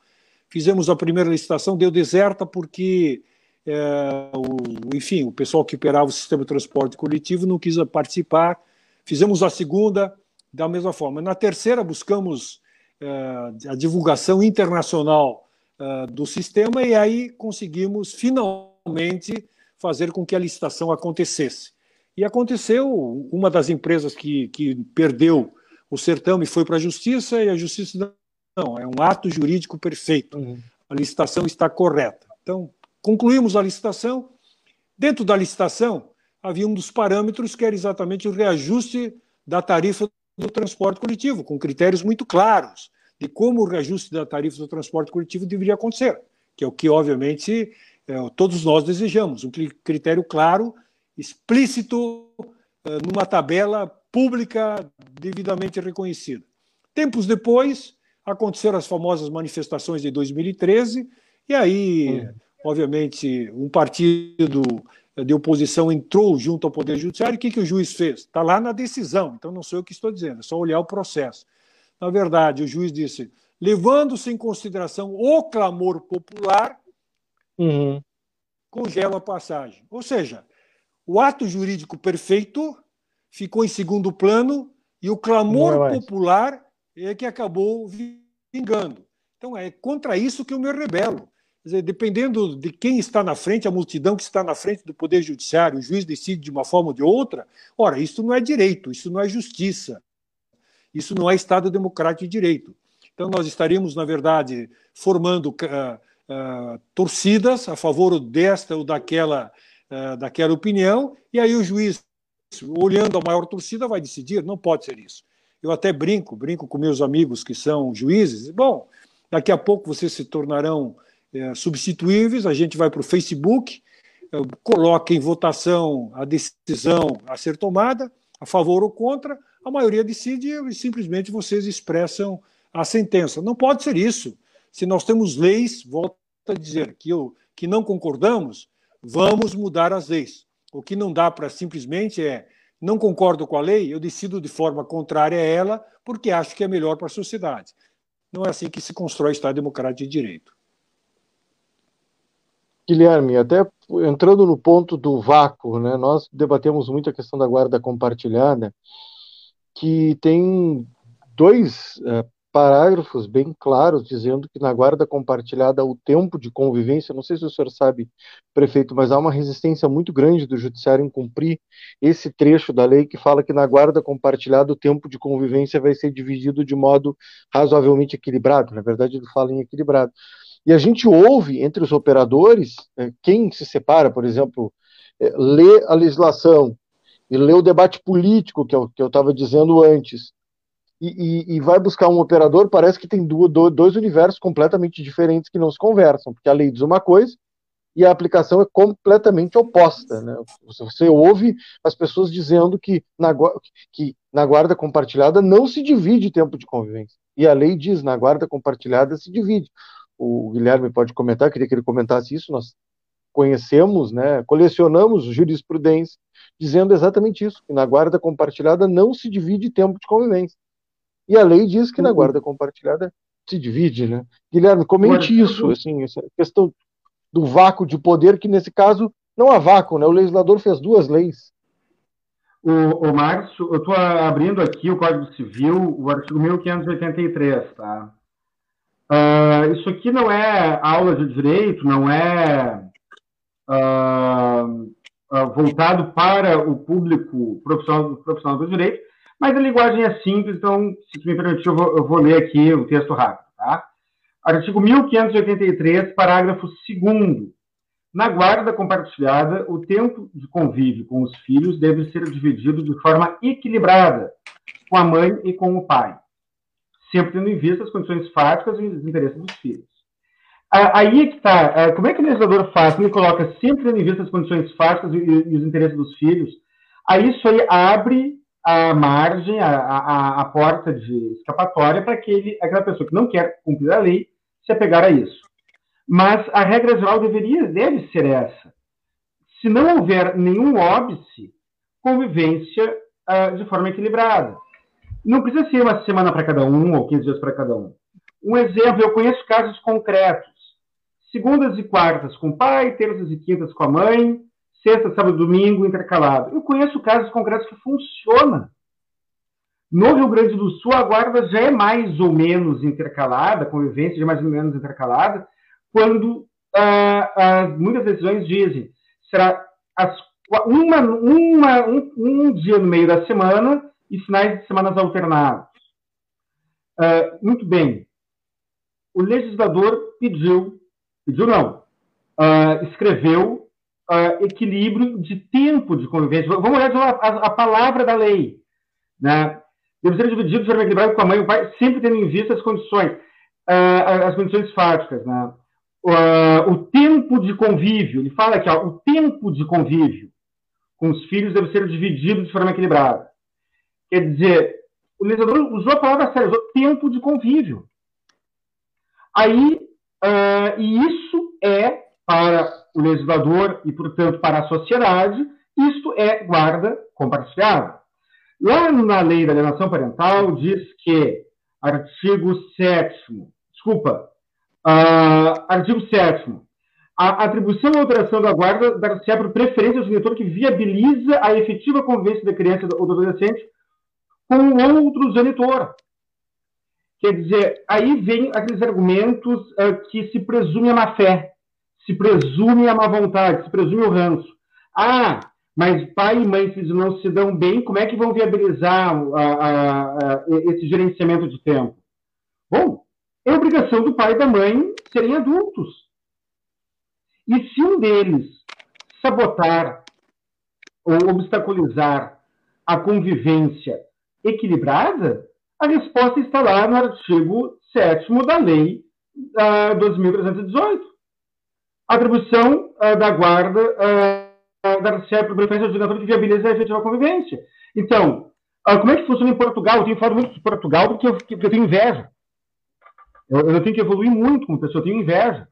Fizemos a primeira licitação, deu deserta porque, é, o, enfim, o pessoal que operava o sistema de transporte coletivo não quis participar. Fizemos a segunda da mesma forma. Na terceira, buscamos é, a divulgação internacional é, do sistema e aí conseguimos finalmente fazer com que a licitação acontecesse. E aconteceu, uma das empresas que, que perdeu o certame foi para a justiça e a justiça não, é um ato jurídico perfeito. Uhum. A licitação está correta. Então, concluímos a licitação. Dentro da licitação, havia um dos parâmetros que era exatamente o reajuste da tarifa do transporte coletivo, com critérios muito claros de como o reajuste da tarifa do transporte coletivo deveria acontecer, que é o que, obviamente, é, todos nós desejamos. Um critério claro, explícito, é, numa tabela pública devidamente reconhecida. Tempos depois, aconteceram as famosas manifestações de 2013, e aí, hum. obviamente, um partido de oposição entrou junto ao Poder Judiciário, o que, que o juiz fez? Está lá na decisão, então não sou eu que estou dizendo, é só olhar o processo. Na verdade, o juiz disse, levando-se em consideração o clamor popular, uhum. congela a passagem. Ou seja, o ato jurídico perfeito ficou em segundo plano e o clamor popular é que acabou vingando. Então é contra isso que eu me rebelo. Dizer, dependendo de quem está na frente, a multidão que está na frente do Poder Judiciário, o juiz decide de uma forma ou de outra, ora, isso não é direito, isso não é justiça, isso não é Estado democrático de direito. Então nós estaríamos, na verdade, formando uh, uh, torcidas a favor desta ou daquela, uh, daquela opinião, e aí o juiz, olhando a maior torcida, vai decidir, não pode ser isso. Eu até brinco, brinco com meus amigos que são juízes. Bom, daqui a pouco vocês se tornarão é, substituíveis. A gente vai para o Facebook, coloca em votação a decisão a ser tomada, a favor ou contra. A maioria decide e simplesmente vocês expressam a sentença. Não pode ser isso. Se nós temos leis, volto a dizer que, eu, que não concordamos, vamos mudar as leis. O que não dá para simplesmente é não concordo com a lei, eu decido de forma contrária a ela, porque acho que é melhor para a sociedade. Não é assim que se constrói Estado democrático de direito. Guilherme, até entrando no ponto do vácuo, né, nós debatemos muito a questão da guarda compartilhada, que tem dois é, parágrafos bem claros dizendo que na guarda compartilhada o tempo de convivência, não sei se o senhor sabe, prefeito, mas há uma resistência muito grande do judiciário em cumprir esse trecho da lei que fala que na guarda compartilhada o tempo de convivência vai ser dividido de modo razoavelmente equilibrado, na verdade ele fala em equilibrado. E a gente ouve entre os operadores, é, quem se separa, por exemplo, é, lê a legislação e lê o debate político que eu estava dizendo antes, e, e, e, vai buscar um operador, parece que tem do, do, dois universos completamente diferentes que não se conversam, porque a lei diz uma coisa e a aplicação é completamente oposta. Né? Você ouve as pessoas dizendo que na, que na guarda compartilhada não se divide tempo de convivência, e a lei diz na guarda compartilhada se divide. O Guilherme pode comentar, queria que ele comentasse isso, nós conhecemos, né, colecionamos jurisprudência dizendo exatamente isso, que na guarda compartilhada não se divide tempo de convivência. E a lei diz que na uhum. guarda compartilhada se divide, né? Guilherme, comente isso, assim, essa questão do vácuo de poder, que nesse caso não há vácuo, né? O legislador fez duas leis. O, o Márcio, eu estou abrindo aqui o Código Civil, o artigo 1583, tá? Uh, isso aqui não é aula de direito, não é uh, uh, voltado para o público profissional, profissional do direito, mas a linguagem é simples, então, se me permitir, eu vou, eu vou ler aqui o texto rápido. Tá? Artigo 1583, parágrafo 2 Na guarda compartilhada, o tempo de convívio com os filhos deve ser dividido de forma equilibrada com a mãe e com o pai, sempre tendo em vista as condições fáticas e os interesses dos filhos. Aí é que está. Como é que o legislador faz? Ele coloca sempre tendo em vista as condições fáticas e os interesses dos filhos. Aí isso aí abre a margem, a, a, a porta de escapatória para aquele, aquela pessoa que não quer cumprir a lei se apegar a isso. Mas a regra geral deveria, deve ser essa. Se não houver nenhum óbice, convivência uh, de forma equilibrada. Não precisa ser uma semana para cada um ou 15 dias para cada um. Um exemplo, eu conheço casos concretos. Segundas e quartas com o pai, terças e quintas com a mãe, sexta, sábado domingo intercalado. Eu conheço casos concretos que funciona. No Rio Grande do Sul, a guarda já é mais ou menos intercalada, a convivência já é mais ou menos intercalada, quando ah, ah, muitas decisões dizem será as, uma, uma, um, um, dia no meio da semana e finais de semanas alternados. Ah, muito bem. O legislador pediu, pediu não, escreveu equilíbrio de tempo de convivência. Vamos olhar a, a, a palavra da lei. Né? Deve ser dividido de forma equilibrada com a mãe e o pai, sempre tendo em vista as condições, uh, as condições fáticas. Né? Uh, o tempo de convívio, ele fala aqui, ó, o tempo de convívio com os filhos deve ser dividido de forma equilibrada. Quer dizer, o legislador usou a palavra séria, usou tempo de convívio. Aí, uh, e isso é para o legislador e, portanto, para a sociedade, isto é guarda compartilhada. Lá na lei da alienação parental diz que, artigo 7 desculpa, uh, artigo 7 a atribuição ou alteração da guarda dar-se-á por preferência ao genitor que viabiliza a efetiva convivência da criança ou do adolescente com outro genitor. Quer dizer, aí vem aqueles argumentos uh, que se presume a má-fé, se presume a má vontade, se presume o ranço. Ah, mas pai e mãe, se não se dão bem, como é que vão viabilizar esse gerenciamento de tempo? Bom, é obrigação do pai e da mãe serem adultos. E se um deles sabotar ou obstaculizar a convivência equilibrada, a resposta está lá no artigo 7 da Lei uh, 2.318. A atribuição uh, da guarda uh, dar certo para preferência obrigatória que viabiliza a efetiva convivência. Então, ah, como é que funciona em Portugal? Eu tenho falado muito de Portugal porque eu, porque eu tenho inveja. Eu, eu, tenho que evoluir muito como pessoa, eu tenho inveja.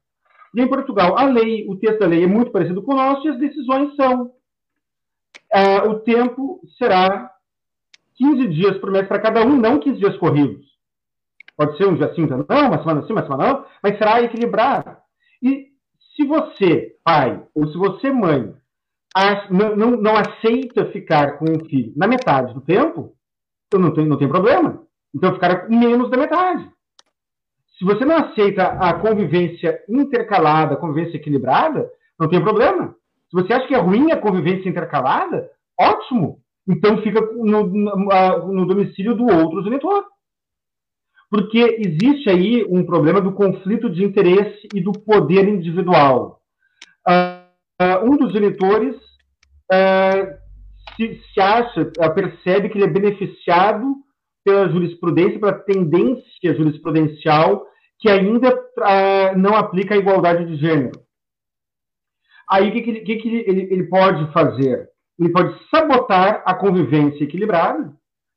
E em Portugal, a lei, o texto da lei é muito parecido com o nosso e as decisões são. Uh, o tempo será 15 dias por mês para cada um, não 15 dias corridos. Pode ser um dia sim, não, uma semana sim, uma semana não, mas será equilibrado. E se você, pai, ou se você, mãe, não, não, não, aceita ficar com um filho na metade do tempo, então não tem, não tem problema. Então ficará menos da metade. Se você não aceita a convivência intercalada, a convivência equilibrada, não tem problema. Se você acha que é ruim a convivência intercalada, ótimo. Então fica no, no, domicílio do outro genitor. Porque existe aí um problema do conflito de interesse e do poder individual. Uh, um dos genitores uh, se, se, acha, uh, percebe que ele é beneficiado pela jurisprudência, pela tendência jurisprudencial que ainda não aplica a igualdade de gênero. Aí o que, que, ele, que, que ele, ele, pode fazer? Ele pode sabotar a convivência equilibrada,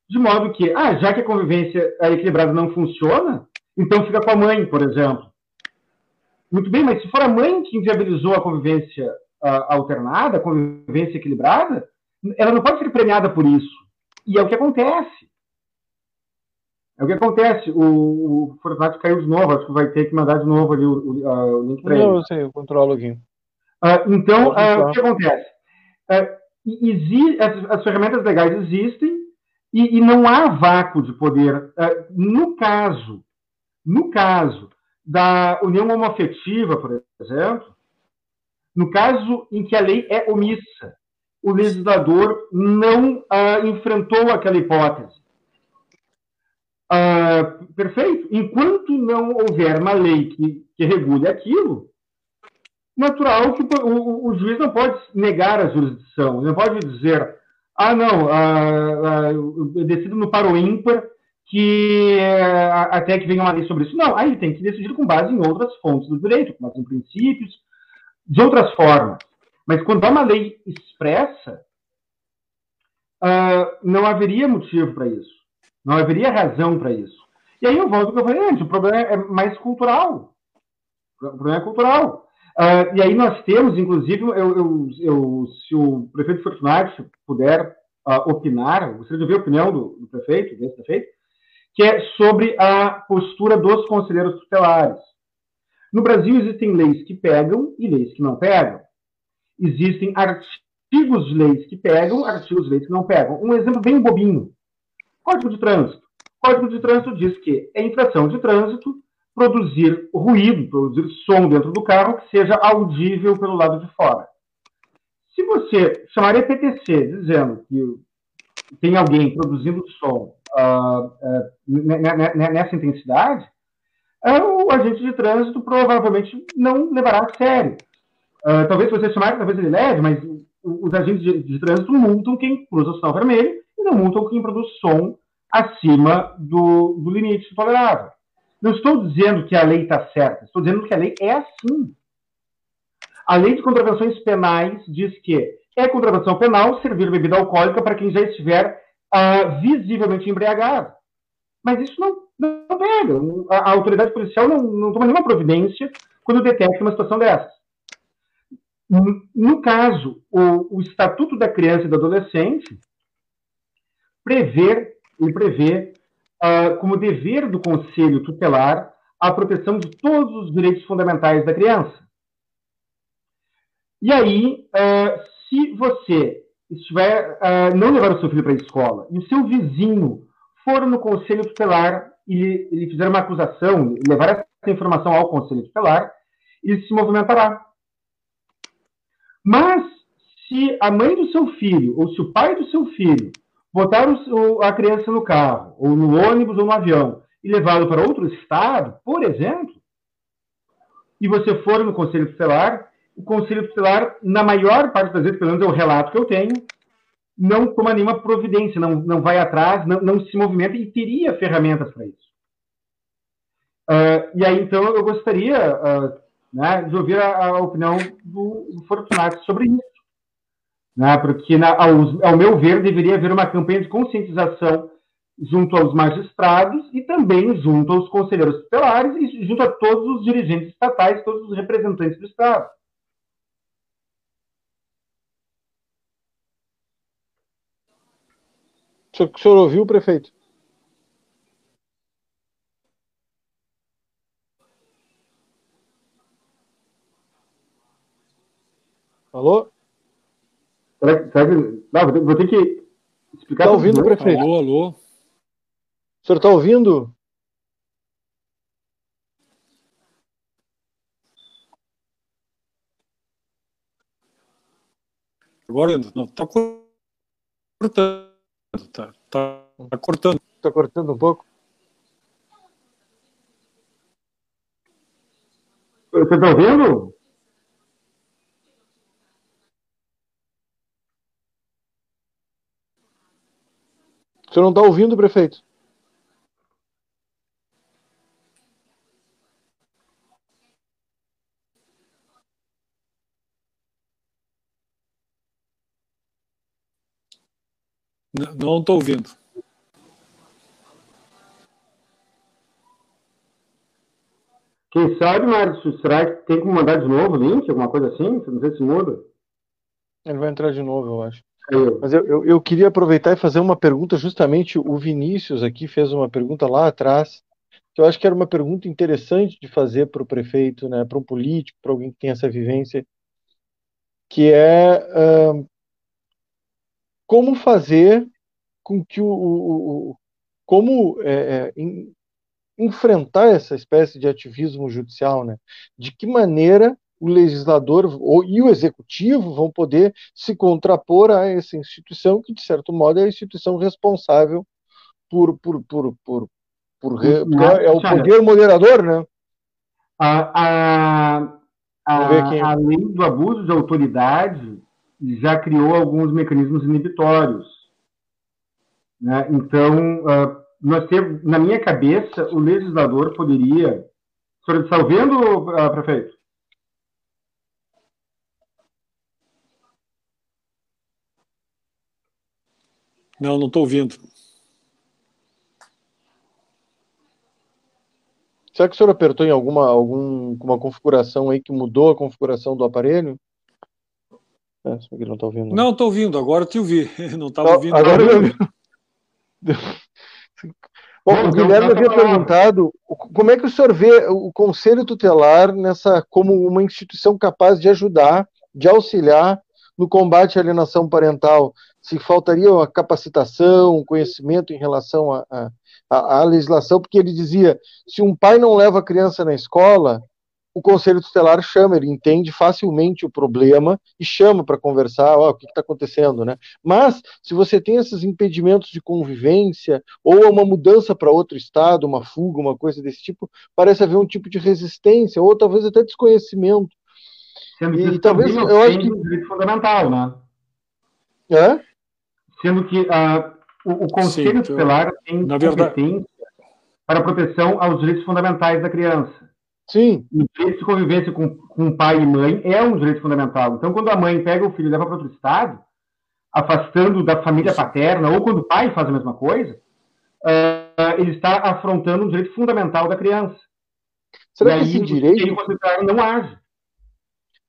de modo que, ah, já que a convivência equilibrada não funciona, então fica com a mãe, por exemplo. Muito bem, mas se for a mãe que inviabilizou a convivência uh, alternada, convivência equilibrada, ela não pode ser premiada por isso. E é o que acontece. É o que acontece. O, o Fortunato caiu de novo, acho que vai ter que mandar de novo ali o, o, o link para ele. Não, eu sei, eu controlo aqui. Uh, então, o que acontece? As, as, ferramentas legais existem e, e, não há vácuo de poder. no caso, no caso da união homoafetiva, por exemplo, no caso em que a lei é omissa, o legislador não ah, enfrentou aquela hipótese. Ah, perfeito? Enquanto não houver uma lei que, que regule aquilo, natural que o, o, o juiz não pode negar a jurisdição, não pode dizer, ah, não, ah, ah, eu decido no paro ímpar que ah, até que venha uma lei sobre isso. Não, aí tem que decidir com base em outras fontes do direito, com base em princípios, de outras formas. Mas quando há uma lei expressa, uh, não haveria motivo para isso. Não haveria razão para isso. E aí eu volto ao que eu falei antes, o problema é mais cultural. O problema é cultural. Uh, e aí nós temos, inclusive, eu, eu, eu, se o prefeito Fortunato puder uh, opinar, gostaria de ouvir a opinião do, do prefeito, desse prefeito, que é sobre a postura dos conselheiros tutelares. No Brasil existem leis que pegam e leis que não pegam. Existem artigos de leis que pegam, artigos de leis que não pegam. Um exemplo bem bobinho. Código de Trânsito. Código de Trânsito diz que é infração de trânsito produzir ruído, produzir som dentro do carro que seja audível pelo lado de fora. Se você chamar EPTC dizendo que tem alguém produzindo som uh, uh, nessa intensidade, uh, o agente de trânsito provavelmente não levará a sério. talvez você chamar, talvez ele leve, mas os agentes de, de trânsito multam quem cruza o sinal vermelho e não multam quem produz som acima do, do limite tolerável. Não estou dizendo que a lei está certa, estou dizendo que a lei é assim. A lei de contravenções penais diz que é contravenção penal servir bebida alcoólica para quem já estiver uh, visivelmente embriagado. Mas isso não, não pega. A, a autoridade policial não, não, toma nenhuma providência quando detecta uma situação dessa. No, no caso, o, o, Estatuto da Criança e do Adolescente prevê, ele prevê uh, como dever do Conselho Tutelar a proteção de todos os direitos fundamentais da criança. E aí, uh, se você estiver uh, não levar o seu filho para a escola e o seu vizinho for no Conselho Tutelar e ele fizer uma acusação, levar essa informação ao Conselho Tutelar, ele se movimentará. Mas se a mãe do seu filho ou se o pai do seu filho botar a criança no carro, ou no ônibus ou no avião, e levá-lo para outro estado, por exemplo, e você for no Conselho Tutelar, o Conselho Tutelar, na maior parte das vezes, pelo menos é o relato que eu tenho, não toma nenhuma providência, não, não vai atrás, não, não se movimenta e teria ferramentas para isso. Uh, e aí, então, eu gostaria uh, né, de ouvir a, a opinião do, do Fortunato sobre isso né? porque, na, ao, ao meu ver, deveria haver uma campanha de conscientização junto aos magistrados e também junto aos conselheiros tutelares e junto a todos os dirigentes estatais, todos os representantes do Estado. O senhor ouviu, prefeito? Alô? Será, será que. Não, vou ter que explicar. Está ouvindo, prefeito? Alô, alô. O senhor está ouvindo? Agora não está cortando. Está tá, tá cortando. Está cortando um pouco? Você está ouvindo? O senhor não está ouvindo, prefeito? Não estou ouvindo. Quem sabe, Márcio, será que tem como mandar de novo o link, alguma coisa assim? Não sei se muda. Ele vai entrar de novo, eu acho. Mas eu, eu, eu, queria aproveitar e fazer uma pergunta, justamente o Vinícius aqui fez uma pergunta lá atrás, que eu acho que era uma pergunta interessante de fazer para o prefeito, né, para um político, para alguém que tem essa vivência, que é uh, como fazer com que o, o, o como é, é, in, enfrentar essa espécie de ativismo judicial, né? De que maneira o legislador e o executivo vão poder se contrapor a essa instituição, que, de certo modo, é a instituição responsável por. por, por, por, por é o poder moderador, né? A, a, a, a lei do abuso de autoridade já criou alguns mecanismos inibitórios. Né? Então, uh, nós temos, na minha cabeça, o legislador poderia. Está ouvindo, uh, prefeito? Não, não estou ouvindo. Será que o senhor apertou em alguma alguma configuração aí que mudou a configuração do aparelho? É, não está ouvindo. Não, estou ouvindo, agora eu te ouvi. Não estava ouvindo. Agora eu... Bom, o Guilherme havia perguntado como é que o senhor vê o Conselho Tutelar nessa como uma instituição capaz de ajudar, de auxiliar no combate à alienação parental. Se faltaria uma capacitação, um conhecimento em relação à legislação, porque ele dizia: se um pai não leva a criança na escola, o conselho tutelar chama, ele entende facilmente o problema e chama para conversar, oh, o que está acontecendo, né? Mas se você tem esses impedimentos de convivência ou uma mudança para outro estado, uma fuga, uma coisa desse tipo, parece haver um tipo de resistência ou talvez até desconhecimento. Sendo que e talvez eu acho que um direito fundamental, né? É? Sendo que uh, o, o conselho Sim, tutelar tem na competência verdade... para proteção aos direitos fundamentais da criança. Sim. O direito de convivência com, com pai e mãe é um direito fundamental. Então, quando a mãe pega o filho e leva para outro estado, afastando da família paterna, ou quando o pai faz a mesma coisa, uh, ele está afrontando um direito fundamental da criança. Será e que aí, esse direito não age?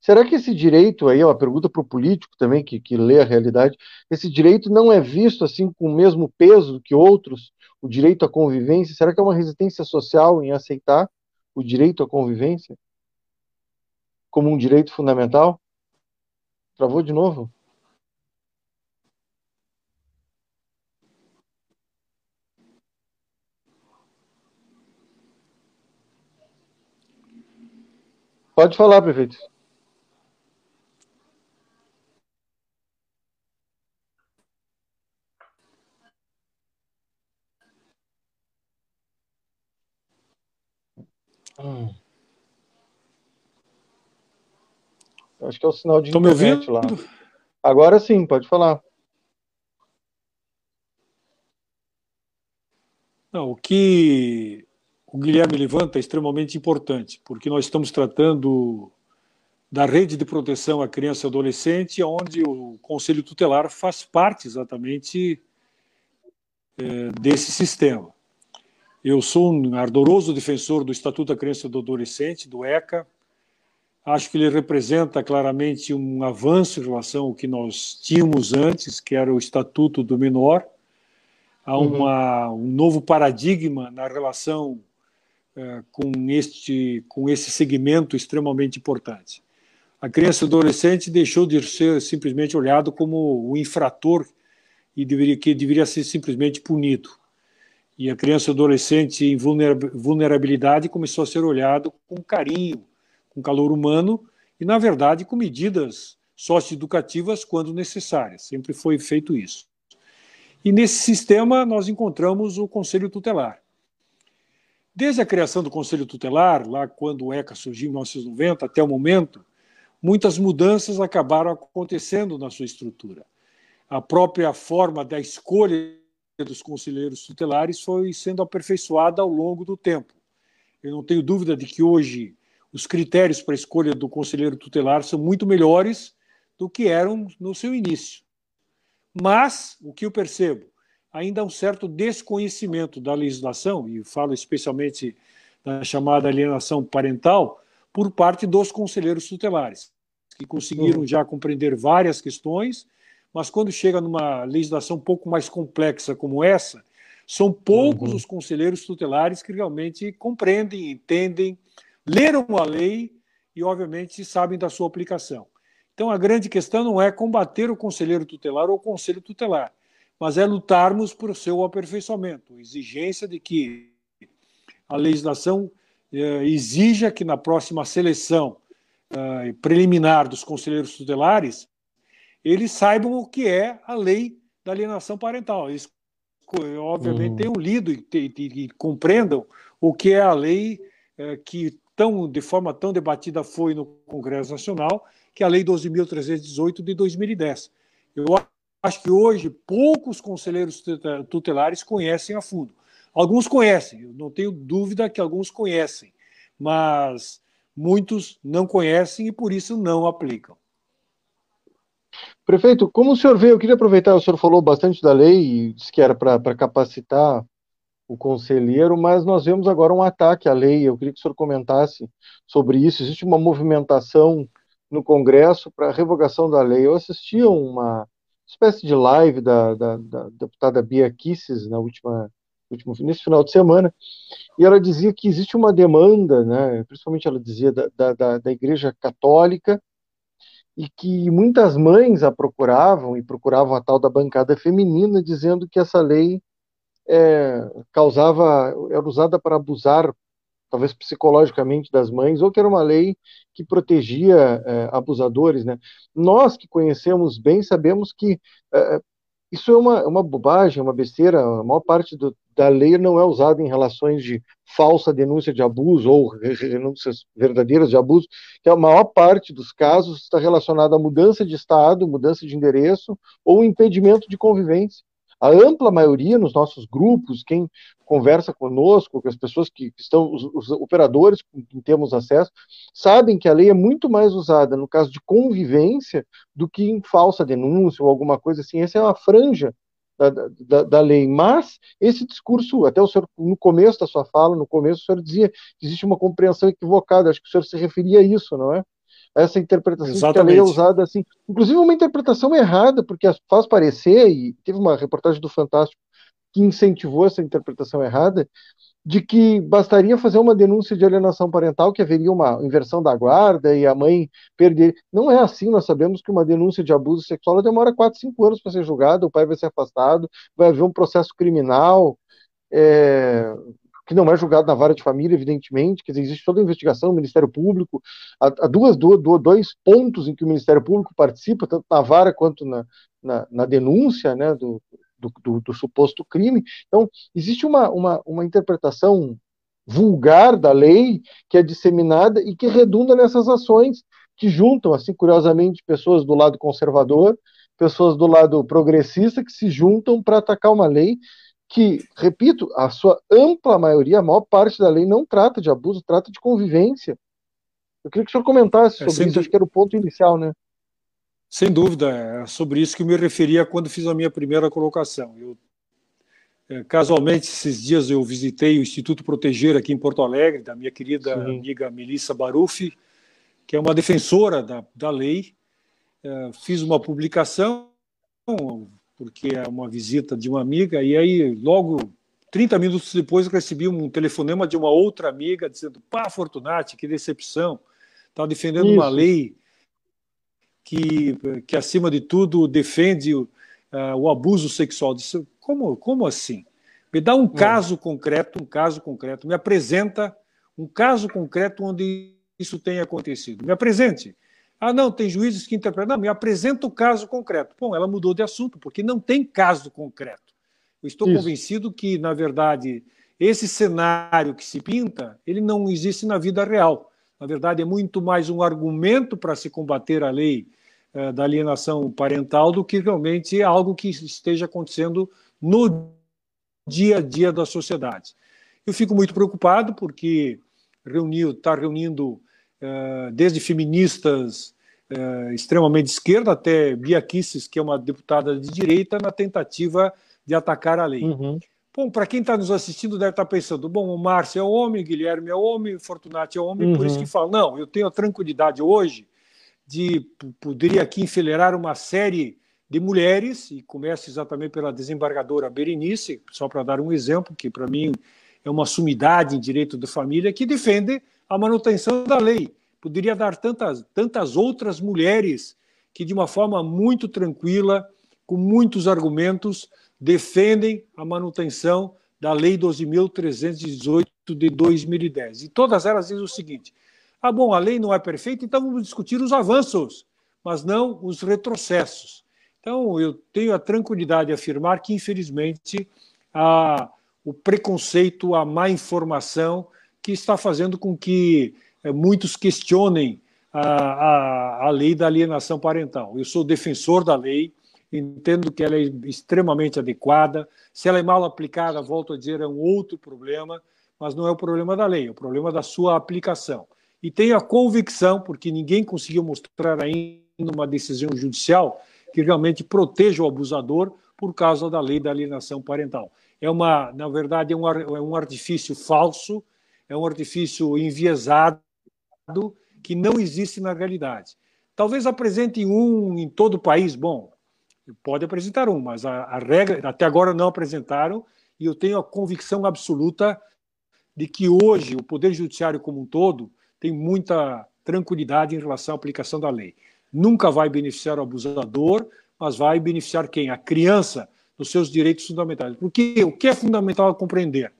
Será que esse direito aí, uma pergunta para o político também, que, que lê a realidade, esse direito não é visto assim com o mesmo peso que outros, o direito à convivência? Será que é uma resistência social em aceitar o direito à convivência como um direito fundamental? Travou de novo? Pode falar, prefeito. Hum. Acho que é o sinal de Tô internet lá. Agora sim, pode falar. Não, o que o Guilherme levanta é extremamente importante, porque nós estamos tratando da rede de proteção à criança e adolescente, onde o Conselho Tutelar faz parte exatamente é, desse sistema. Eu sou um ardoroso defensor do Estatuto da Criança e do Adolescente, do ECA. Acho que ele representa claramente um avanço em relação ao que nós tínhamos antes, que era o Estatuto do Menor. Há uhum. uma, um novo paradigma na relação uh, com, este, com esse segmento extremamente importante. A criança e adolescente deixou de ser simplesmente olhado como o infrator e deveria, que deveria ser simplesmente punido e a criança e adolescente em vulnerabilidade começou a ser olhado com carinho, com calor humano e, na verdade, com medidas socioeducativas quando necessárias. Sempre foi feito isso. E nesse sistema nós encontramos o Conselho Tutelar. Desde a criação do Conselho Tutelar, lá quando o ECA surgiu em 1990 até o momento, muitas mudanças acabaram acontecendo na sua estrutura. A própria forma da escolha dos conselheiros tutelares foi sendo aperfeiçoada ao longo do tempo. Eu não tenho dúvida de que hoje os critérios para a escolha do conselheiro tutelar são muito melhores do que eram no seu início. Mas, o que eu percebo, ainda há um certo desconhecimento da legislação, e falo especialmente da chamada alienação parental, por parte dos conselheiros tutelares, que conseguiram uhum. já compreender várias questões mas quando chega numa legislação um pouco mais complexa como essa, são poucos uhum. os conselheiros tutelares que realmente compreendem, entendem, leram a lei e, obviamente, sabem da sua aplicação. Então, a grande questão não é combater o conselheiro tutelar ou o conselho tutelar, mas é lutarmos por seu aperfeiçoamento, exigência de que a legislação eh, exija que na próxima seleção eh, preliminar dos conselheiros tutelares eles saibam o que é a lei da alienação parental. Eles, obviamente, uhum. tenham lido e, e, e, compreendam o que é a lei é, que tão, de forma tão debatida foi no Congresso Nacional, que é a Lei 12.318 de 2010. Eu acho que hoje poucos conselheiros tutelares conhecem a fundo. Alguns conhecem, eu não tenho dúvida que alguns conhecem, mas muitos não conhecem e por isso não aplicam. Prefeito, como o senhor vê, eu queria aproveitar, o senhor falou bastante da lei e disse que era para capacitar o conselheiro, mas nós vemos agora um ataque à lei. Eu queria que o senhor comentasse sobre isso. Existe uma movimentação no Congresso para a revogação da lei. Eu assisti a uma espécie de live da, da, da deputada Bia Kisses na última, último, nesse final de semana, e ela dizia que existe uma demanda, né, principalmente ela dizia da, da, da Igreja Católica, e que muitas mães a procuravam e procuravam a tal da bancada feminina, dizendo que essa lei é, causava, era usada para abusar, talvez psicologicamente, das mães, ou que era uma lei que protegia é, abusadores. Né? Nós que conhecemos bem sabemos que é, isso é uma, uma bobagem, uma besteira. A maior parte do, da lei não é usada em relações de falsa denúncia de abuso ou denúncias verdadeiras de abuso, que a maior parte dos casos está relacionada à mudança de estado, mudança de endereço ou impedimento de convivência. A ampla maioria nos nossos grupos, quem conversa conosco, com as pessoas que, que estão, os, os, operadores com quem temos acesso, sabem que a lei é muito mais usada no caso de convivência do que em falsa denúncia ou alguma coisa assim. Essa é uma franja da, da, da, lei. Mas esse discurso, até o senhor, no começo da sua fala, no começo, o senhor dizia que existe uma compreensão equivocada. Acho que o senhor se referia a isso, não é? Essa interpretação Exatamente. que a lei é usada assim, inclusive uma interpretação errada, porque faz parecer, e teve uma reportagem do Fantástico que incentivou essa interpretação errada, de que bastaria fazer uma denúncia de alienação parental, que haveria uma inversão da guarda e a mãe perder. Não é assim, nós sabemos que uma denúncia de abuso sexual demora 4, 5 anos para ser julgada, o pai vai ser afastado, vai haver um processo criminal. É, que não é julgado na vara de família, evidentemente, quer dizer, existe toda a investigação, o Ministério Público, há, duas, duas, dois pontos em que o Ministério Público participa, tanto na vara quanto na, na, na denúncia né, do, do, do, do, suposto crime. Então, existe uma, uma, uma interpretação vulgar da lei que é disseminada e que redunda nessas ações que juntam, assim, curiosamente, pessoas do lado conservador, pessoas do lado progressista que se juntam para atacar uma lei que, repito, a sua ampla maioria, a maior parte da lei não trata de abuso, trata de convivência. Eu queria que o senhor comentasse é, sobre é, isso, acho que era o ponto inicial, né? Sem dúvida, é sobre isso que eu me referia quando fiz a minha primeira colocação. Eu, é, casualmente, esses dias eu visitei o Instituto Proteger aqui em Porto Alegre, da minha querida Sim. amiga Melissa Barufi, que é uma defensora da, da lei. É, fiz uma publicação, porque é uma visita de uma amiga, e aí logo 30 minutos depois recebi um telefonema de uma outra amiga dizendo: pá, Fortunati, que decepção, está defendendo Isso. uma lei que, que, acima de tudo, defende uh, o abuso sexual. Disse, como, como assim? Me dá um é. caso concreto, um caso concreto, me apresenta um caso concreto onde isso tenha acontecido. Me apresente. Ah, não, tem juízes que interpretam. Não, me apresenta o caso concreto. Bom, ela mudou de assunto, porque não tem caso concreto. Eu estou Isso. convencido que, na verdade, esse cenário que se pinta, ele não existe na vida real. Na verdade, é muito mais um argumento para se combater a lei eh, da alienação parental do que realmente algo que esteja acontecendo no dia a dia da sociedade. Eu fico muito preocupado porque está reunindo desde feministas uh, extremamente de esquerda até Bia Kisses, que é uma deputada de direita, na tentativa de atacar a lei. Uhum. Bom, para quem está nos assistindo deve estar tá pensando, bom, o Márcio é homem, Guilherme é homem, Fortunati é homem, uhum. por isso que uhum. fala, não, eu tenho a tranquilidade hoje de poderia aqui enfileirar uma série de mulheres, e começa exatamente pela desembargadora Berenice, só para dar um exemplo, que para mim é uma sumidade em direito da família, que defende a manutenção da lei. Poderia dar tantas, tantas outras mulheres que, de uma forma muito tranquila, com muitos argumentos, defendem a manutenção da Lei 12.318 de 2010. E todas elas dizem o seguinte: ah, bom, a lei não é perfeita, então vamos discutir os avanços, mas não os retrocessos. Então, eu tenho a tranquilidade de afirmar que, infelizmente, a, o preconceito, a má informação que está fazendo com que é, muitos questionem a, a, a lei da alienação parental. Eu sou defensor da lei, entendo que ela é extremamente adequada. Se ela é mal aplicada, volto a dizer, é um outro problema, mas não é o problema da lei, é o problema da sua aplicação. E tenho a convicção, porque ninguém conseguiu mostrar ainda uma decisão judicial que realmente proteja o abusador por causa da lei da alienação parental. É uma, na verdade, é um, é um artifício falso, é um artifício enviesado que não existe na realidade. Talvez apresentem um em todo o país, bom, pode apresentar um, mas a, a regra até agora não apresentaram e eu tenho a convicção absoluta de que hoje o poder judiciário como um todo tem muita tranquilidade em relação à aplicação da lei. Nunca vai beneficiar o abusador, mas vai beneficiar quem? A criança nos seus direitos fundamentais. Porque o que é fundamental compreender?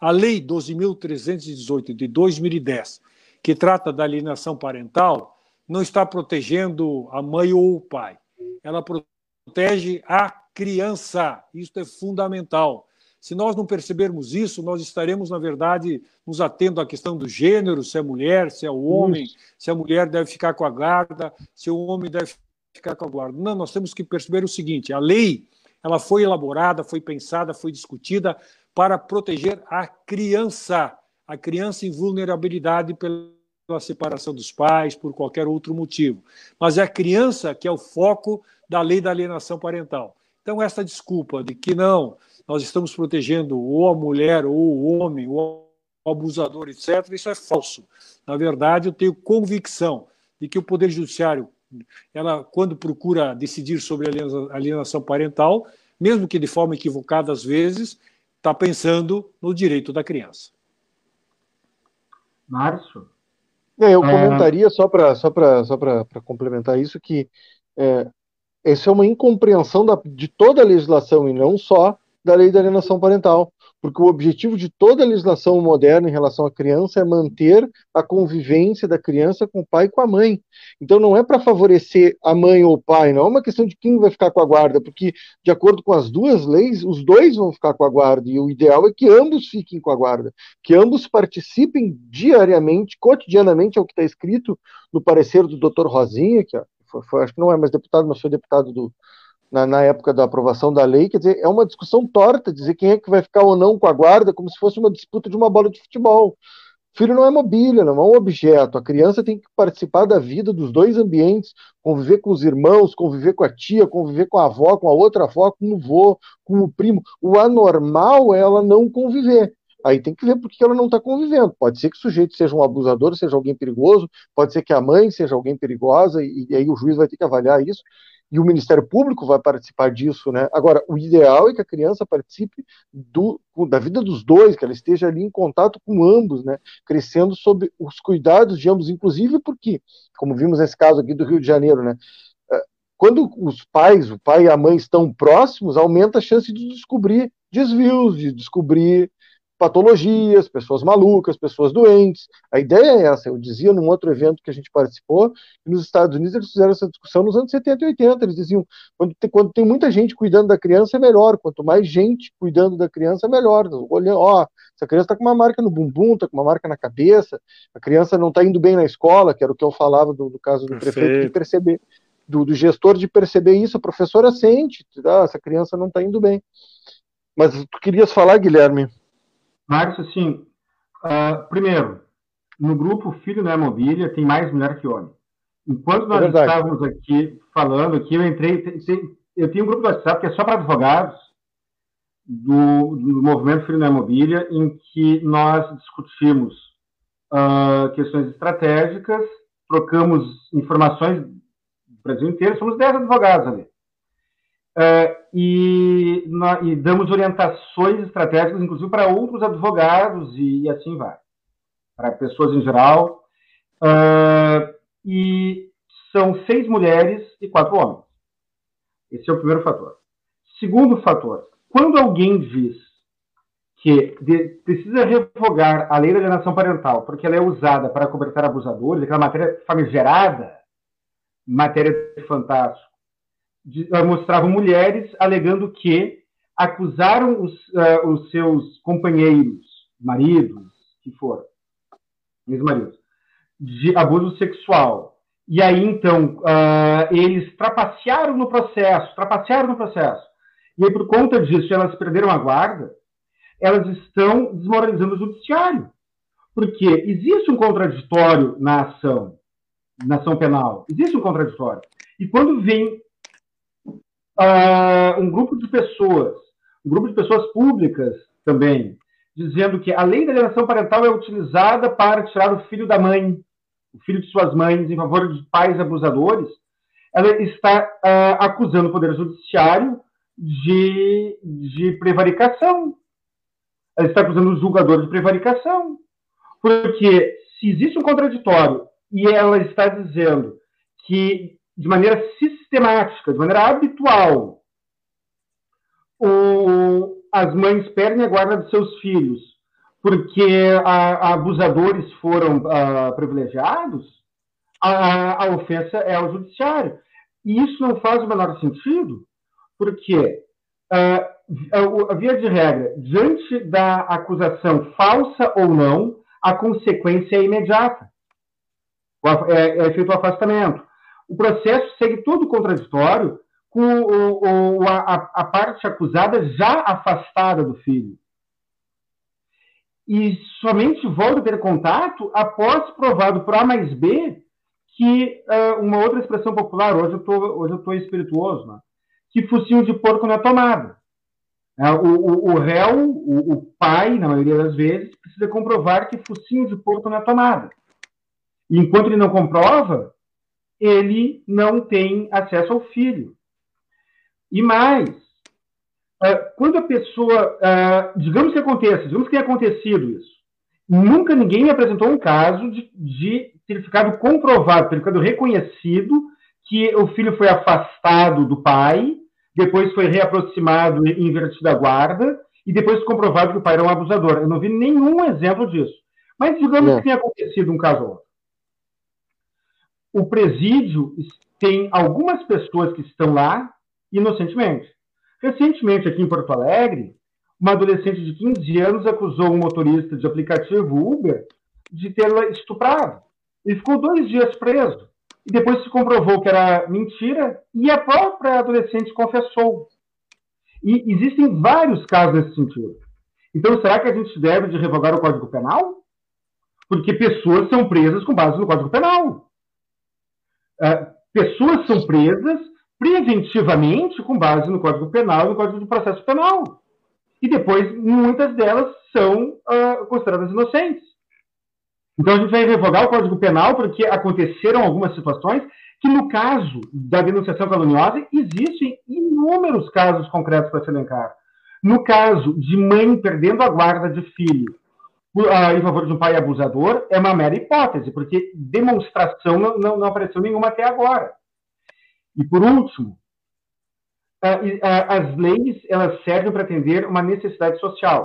A Lei 12.318 de 2010, que trata da alienação parental, não está protegendo a mãe ou o pai. Ela protege a criança. Isso é fundamental. Se nós não percebermos isso, nós estaremos, na verdade, nos atendo à questão do gênero, se é mulher, se é o homem, se a mulher deve ficar com a guarda, se o homem deve ficar com a guarda. Não, nós temos que perceber o seguinte: a lei ela foi elaborada, foi pensada, foi discutida para proteger a criança, a criança em vulnerabilidade pela separação dos pais, por qualquer outro motivo. Mas é a criança que é o foco da lei da alienação parental. Então, essa desculpa de que não, nós estamos protegendo ou a mulher, ou o homem, ou o abusador, etc., isso é falso. Na verdade, eu tenho convicção de que o Poder Judiciário, ela, quando procura decidir sobre alienação parental, mesmo que de forma equivocada às vezes, está pensando no direito da criança. Márcio? É, eu é. comentaria é... só para só só complementar isso que é, essa é uma incompreensão da, de toda a legislação e não só da lei da alienação parental, porque o objetivo de toda a legislação moderna em relação à criança é manter a convivência da criança com o pai e com a mãe. Então não é para favorecer a mãe ou o pai, não é uma questão de quem vai ficar com a guarda, porque de acordo com as duas leis, os dois vão ficar com a guarda e o ideal é que ambos fiquem com a guarda, que ambos participem diariamente, cotidianamente, é o que está escrito no parecer do Dr. Rosinha, que foi, foi, acho que não é mais deputado, mas foi deputado do, na, na, época da aprovação da lei, quer dizer, é uma discussão torta, dizer quem é que vai ficar ou não com a guarda, como se fosse uma disputa de uma bola de futebol. Filho não é mobília, não é um objeto. A criança tem que participar da vida dos dois ambientes, conviver com os irmãos, conviver com a tia, conviver com a avó, com a outra avó, com o vô, com o primo. O anormal é ela não conviver. Aí tem que ver por que ela não está convivendo. Pode ser que o sujeito seja um abusador, seja alguém perigoso, pode ser que a mãe seja alguém perigosa, e, e aí o juiz vai ter que avaliar isso, e o Ministério Público vai participar disso, né? Agora, o ideal é que a criança participe do, da vida dos dois, que ela esteja ali em contato com ambos, né? Crescendo sob os cuidados de ambos, inclusive porque, como vimos nesse caso aqui do Rio de Janeiro, né? Eh, quando os pais, o pai e a mãe estão próximos, aumenta a chance de descobrir desvios, de descobrir patologias, pessoas malucas, pessoas doentes. A ideia é essa. Eu dizia num outro evento que a gente participou, que nos Estados Unidos eles fizeram essa discussão nos anos 70 e 80. Eles diziam: quando tem, quando tem muita gente cuidando da criança, é melhor. Quanto mais gente cuidando da criança, é melhor. Olhando, ó, essa criança está com uma marca no bumbum, está com uma marca na cabeça, a criança não está indo bem na escola, que era o que eu falava do, do caso do Perfeito. prefeito, de perceber. Do, do, gestor de perceber isso, a professora sente, ah, essa criança não está indo bem. Mas tu querias falar, Guilherme? Márcio, assim, uh, primeiro, no grupo Filho não é Mobília tem mais mulher que homem. Enquanto nós é estávamos aqui falando, aqui, eu entrei. Eu tenho um grupo do WhatsApp que é só para advogados do, do movimento Filho não é Mobília, em que nós discutimos uh, questões estratégicas, trocamos informações do Brasil inteiro, somos 10 advogados ali. Uh, e, e, damos orientações estratégicas, inclusive para outros advogados e, e, assim vai, para pessoas em geral. Uh, e são seis mulheres e quatro homens. Esse é o primeiro fator. Segundo fator, quando alguém diz que de, precisa revogar a lei da alienação parental porque ela é usada para cobertar abusadores, aquela matéria famigerada, matéria mostravam mulheres alegando que acusaram os, uh, os seus companheiros, maridos, que foram, ex-maridos, de abuso sexual. E aí, então, uh, eles trapacearam no processo, trapacearam no processo. E aí, por conta disso, elas perderam a guarda, elas estão desmoralizando o judiciário. Porque existe um contraditório na ação, na ação penal. Existe um contraditório. E quando vem uh, um grupo de pessoas, um grupo de pessoas públicas também, dizendo que a lei da alienação parental é utilizada para tirar o filho da mãe, o filho de suas mães, em favor de pais abusadores, ela está uh, acusando o Poder Judiciário de, de prevaricação. Ela está acusando o julgador de prevaricação. Porque se existe um contraditório e ela está dizendo que, de maneira sistemática, de maneira habitual, o, as mães perdem a guarda de seus filhos porque a, a abusadores foram a, privilegiados, a, a, ofensa é ao judiciário. E isso não faz o menor sentido, porque, a, via de regra, diante da acusação falsa ou não, a consequência é imediata. É, é feito o afastamento. O processo segue todo contraditório com o, o, a, a parte acusada já afastada do filho e somente volta a ter contato após provado por A mais B que uh, uma outra expressão popular, hoje eu tô espirituoso, né? que focinho de porco na tomada. É, o, o, o, réu, o, o, pai, na maioria das vezes, precisa comprovar que focinho de porco na tomada. E enquanto ele não comprova, ele não tem acesso ao filho. E mais, é, quando a pessoa, é, digamos que aconteça, digamos que tenha acontecido isso, nunca ninguém me apresentou um caso de, de ter ficado comprovado, ter ficado reconhecido que o filho foi afastado do pai, depois foi reaproximado e invertido a guarda, e depois comprovado que o pai era um abusador. Eu não vi nenhum exemplo disso. Mas digamos que tenha acontecido um caso ou outro. O presídio tem algumas pessoas que estão lá inocentemente. Recentemente, aqui em Porto Alegre, uma adolescente de 15 anos acusou um motorista de aplicativo Uber de tê-la estuprado. E ficou dois dias preso. E depois se comprovou que era mentira e a própria adolescente confessou. E existem vários casos nesse sentido. Então, será que a gente deve de revogar o Código Penal? Porque pessoas são presas com base no Código Penal. Uh, pessoas são presas preventivamente com base no Código Penal e no Código de Processo Penal. E depois, muitas delas são uh, consideradas inocentes. Então, a gente vai revogar o Código Penal porque aconteceram algumas situações que, no caso da denunciação caluniosa, existem inúmeros casos concretos para se elencar. No caso de mãe perdendo a guarda de filho em favor de um pai abusador, é uma mera hipótese, porque demonstração não, não, não apareceu nenhuma até agora. E por último, as leis elas servem para atender uma necessidade social.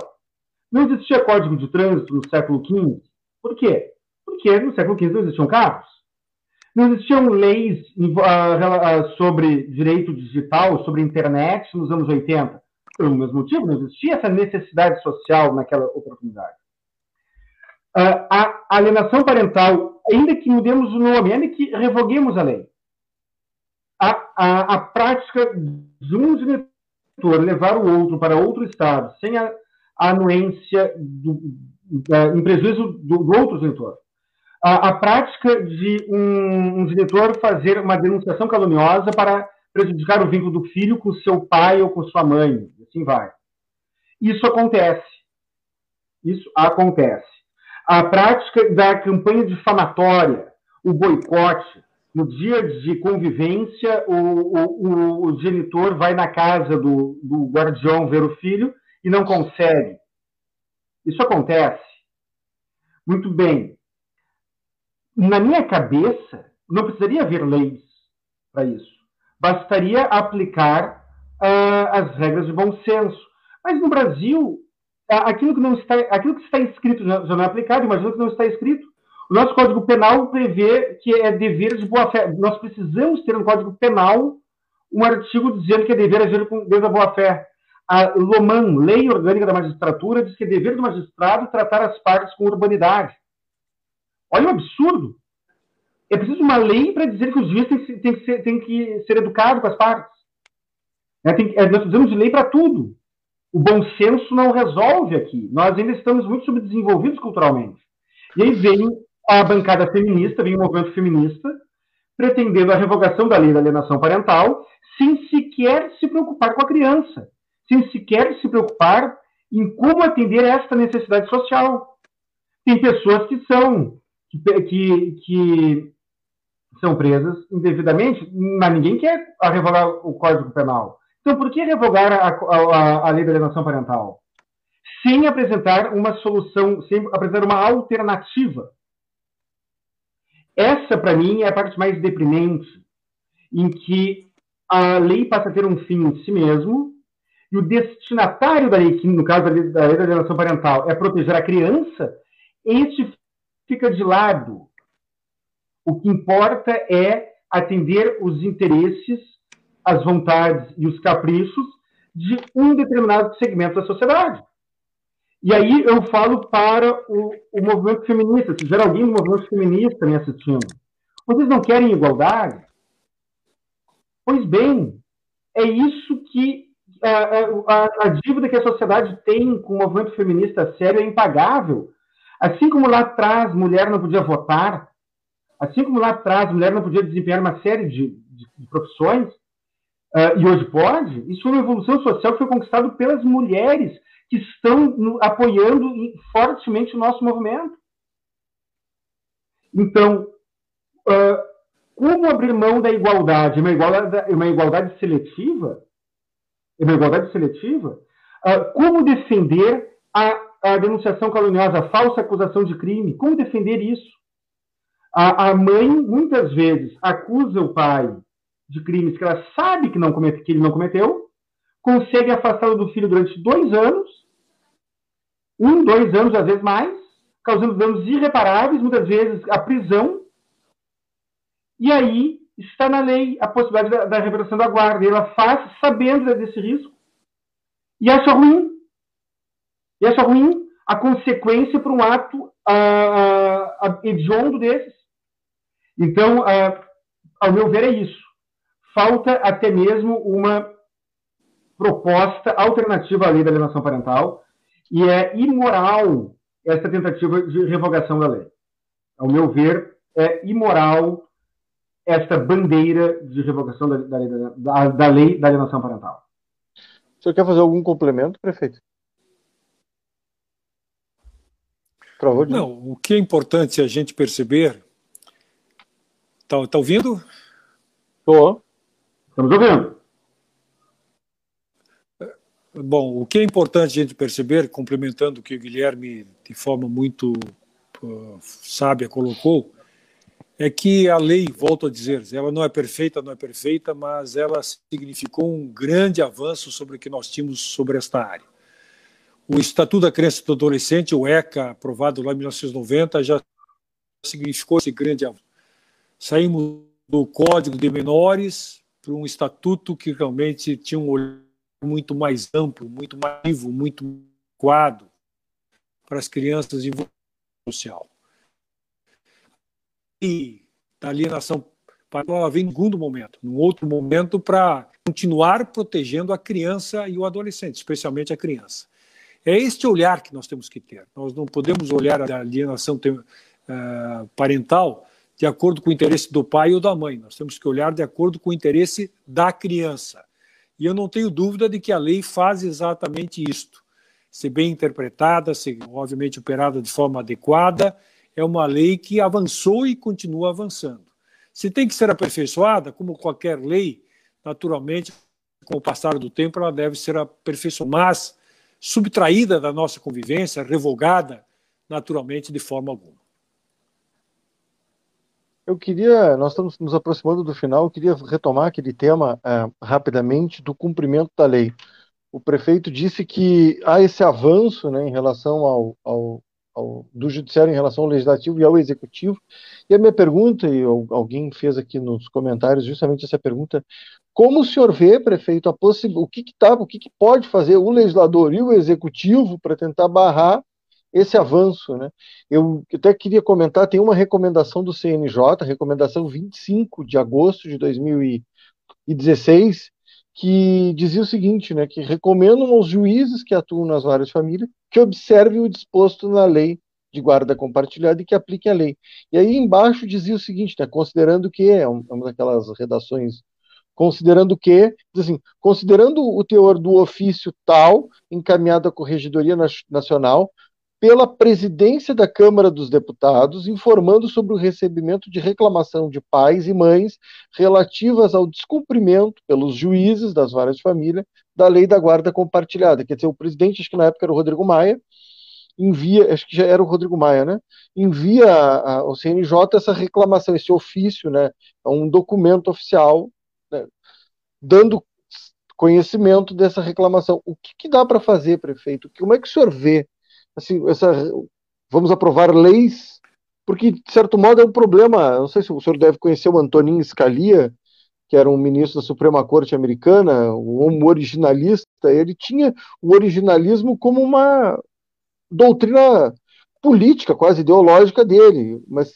Não existia código de trânsito no século XV. Por quê? Porque no século XV não existiam carros. Não existiam leis sobre direito digital, sobre internet nos anos 80. Pelo mesmo motivo, não existia essa necessidade social naquela oportunidade. A alienação parental, ainda que mudemos o nome, ainda que revoguemos a lei, a, a, a prática de um diretor levar o outro para outro estado sem a, a anuência do, da, em prejuízo do, do outro diretor. A, a prática de um, um, diretor fazer uma denunciação caluniosa para prejudicar o vínculo do filho com seu pai ou com sua mãe, assim vai. Isso acontece. Isso acontece. A prática da campanha difamatória, o boicote, no dia de convivência, o, o, o, genitor vai na casa do, do guardião ver o filho e não consegue. Isso acontece. Muito bem. Na minha cabeça, não precisaria haver leis para isso. Bastaria aplicar uh, as regras de bom senso. Mas no Brasil, aquilo que, não está, aquilo que está escrito já, não é aplicado, imagina que não está escrito. O nosso Código Penal prevê que é dever de boa-fé. Nós precisamos ter no Código Penal um artigo dizendo que é dever agir com desde a boa-fé. A LOMAN, Lei Orgânica da Magistratura, diz que é dever do magistrado tratar as partes com urbanidade. Olha o absurdo. É preciso uma lei para dizer que o juiz tem que, tem que, ser, tem que ser educado com as partes. É, tem, é, nós precisamos de lei para tudo. O bom senso não resolve aqui. Nós ainda estamos muito subdesenvolvidos culturalmente. E aí vem a bancada feminista, vem o movimento feminista, pretendendo a revogação da lei da alienação parental, sem sequer se preocupar com a criança, sem sequer se preocupar em como atender esta necessidade social. Tem pessoas que são que, que, que são presas indevidamente, mas ninguém quer revogar o Código Penal. Então, por que revogar a, a, a alienação parental? Sem apresentar uma solução, sem apresentar uma alternativa. Essa, para mim, é a parte mais deprimente, em que a lei passa a ter um fim em si mesmo, e o destinatário da lei, que no caso da lei da alienação parental, é proteger a criança, este fica de lado. O que importa é atender os interesses, as vontades e os caprichos de um determinado segmento da sociedade. E aí eu falo para o, o movimento feminista, se tiver alguém do movimento feminista me assistindo, vocês não querem igualdade? Pois bem, é isso que a, a, a, dívida que a sociedade tem com o movimento feminista sério é impagável. Assim como lá atrás mulher não podia votar, assim como lá atrás mulher não podia desempenhar uma série de, de, de profissões, uh, e hoje pode, isso foi uma evolução social que foi conquistada pelas mulheres que estão apoiando fortemente o nosso movimento. Então, uh, como abrir mão da igualdade, uma igualdade, uma igualdade seletiva, uma igualdade seletiva, uh, como defender a, a, denunciação caluniosa, a falsa acusação de crime, como defender isso? A, a mãe, muitas vezes, acusa o pai de crimes que ela sabe que, não comete, que ele não cometeu, consegue afastá-lo do filho durante dois anos, um, dois anos, às vezes mais, causando danos irreparáveis, muitas vezes a prisão. E aí está na lei a possibilidade da, da da guarda. E ela faz sabendo desse risco e acha ruim. E acha ruim a consequência para um ato uh, hediondo desses. Então, uh, ao meu ver, é isso. Falta até mesmo uma proposta alternativa à lei da alienação parental, e é imoral essa tentativa de revogação da lei. Ao meu ver, é imoral esta bandeira de revogação da, da, da, da lei da alienação parental. O senhor quer fazer algum complemento, prefeito? Não, o que é importante a gente perceber. Está tá ouvindo? Estou. Estamos ouvindo. Bom, o que é importante a gente perceber, complementando o que o Guilherme, de forma muito sábia, colocou, é que a lei, volto a dizer, ela não é perfeita, não é perfeita, mas ela significou um grande avanço sobre o que nós tínhamos sobre esta área. O Estatuto da Criança e do Adolescente, o ECA, aprovado lá em 1990, já significou esse grande avanço. Saímos do Código de Menores para um estatuto que realmente tinha um olhar muito mais amplo, muito mais vivo, muito adequado para as crianças em social. E a alienação ela vem em segundo momento, num outro momento para continuar protegendo a criança e o adolescente, especialmente a criança. É este olhar que nós temos que ter. Nós não podemos olhar a alienação uh, parental de acordo com o interesse do pai ou da mãe. Nós temos que olhar de acordo com o interesse da criança. E eu não tenho dúvida de que a lei faz exatamente isto. Se bem interpretada, se obviamente operada de forma adequada, é uma lei que avançou e continua avançando. Se tem que ser aperfeiçoada, como qualquer lei, naturalmente, com o passar do tempo, ela deve ser aperfeiçoada, mas subtraída da nossa convivência, revogada, naturalmente, de forma alguma. Eu queria, nós estamos nos aproximando do final, eu queria retomar aquele tema uh, rapidamente do cumprimento da lei. O prefeito disse que há esse avanço né, em relação ao, ao, ao, do judiciário em relação ao legislativo e ao executivo. E a minha pergunta, e alguém fez aqui nos comentários justamente essa pergunta, como o senhor vê, prefeito, a possi o que, que tá, o que, que pode fazer o legislador e o executivo para tentar barrar esse avanço. Né? Eu até queria comentar, tem uma recomendação do CNJ, recomendação 25 de agosto de 2016, que dizia o seguinte, né, que recomendam aos juízes que atuam nas várias famílias que observem o disposto na lei de guarda compartilhada e que apliquem a lei. E aí embaixo dizia o seguinte, né, considerando que, é uma daquelas redações, considerando que, assim, considerando o teor do ofício tal, encaminhado à Corregedoria Nacional, pela presidência da Câmara dos Deputados, informando sobre o recebimento de reclamação de pais e mães relativas ao descumprimento pelos juízes das várias famílias da lei da guarda compartilhada. Quer dizer, o presidente, acho que na época era o Rodrigo Maia, envia, acho que já era o Rodrigo Maia, né? Envia ao CNJ essa reclamação, esse ofício, né? É um documento oficial, né? dando conhecimento dessa reclamação. O que, que dá para fazer, prefeito? Como é que o senhor vê assim, essa, vamos aprovar leis, porque, de certo modo, é um problema. Não sei se o senhor deve conhecer o Antonin Scalia, que era um ministro da Suprema Corte Americana, um originalista. Ele tinha o originalismo como uma doutrina política, quase ideológica dele. Mas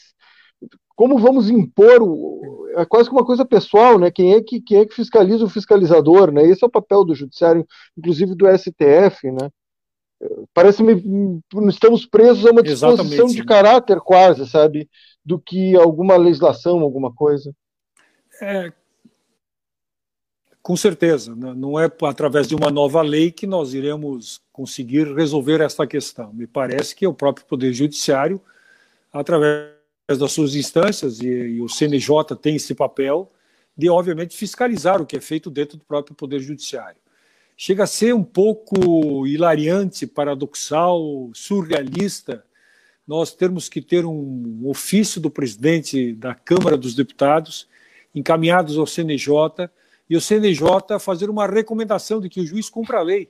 como vamos impor o, é quase que uma coisa pessoal, né? Quem é que quem é que fiscaliza o fiscalizador, né? Esse é o papel do judiciário, inclusive do STF, né? Parece-me estamos presos a uma disposição de caráter quase, sabe, do que alguma legislação, alguma coisa. É, com certeza, né? não é através de uma nova lei que nós iremos conseguir resolver esta questão. Me parece que o próprio Poder Judiciário, através das suas instâncias, e, e o CNJ tem esse papel, de, obviamente, fiscalizar o que é feito dentro do próprio Poder Judiciário chega a ser um pouco hilariante, paradoxal, surrealista nós termos que ter um ofício do presidente da Câmara dos Deputados encaminhados ao CNJ e o CNJ fazer uma recomendação de que o juiz cumpra a lei.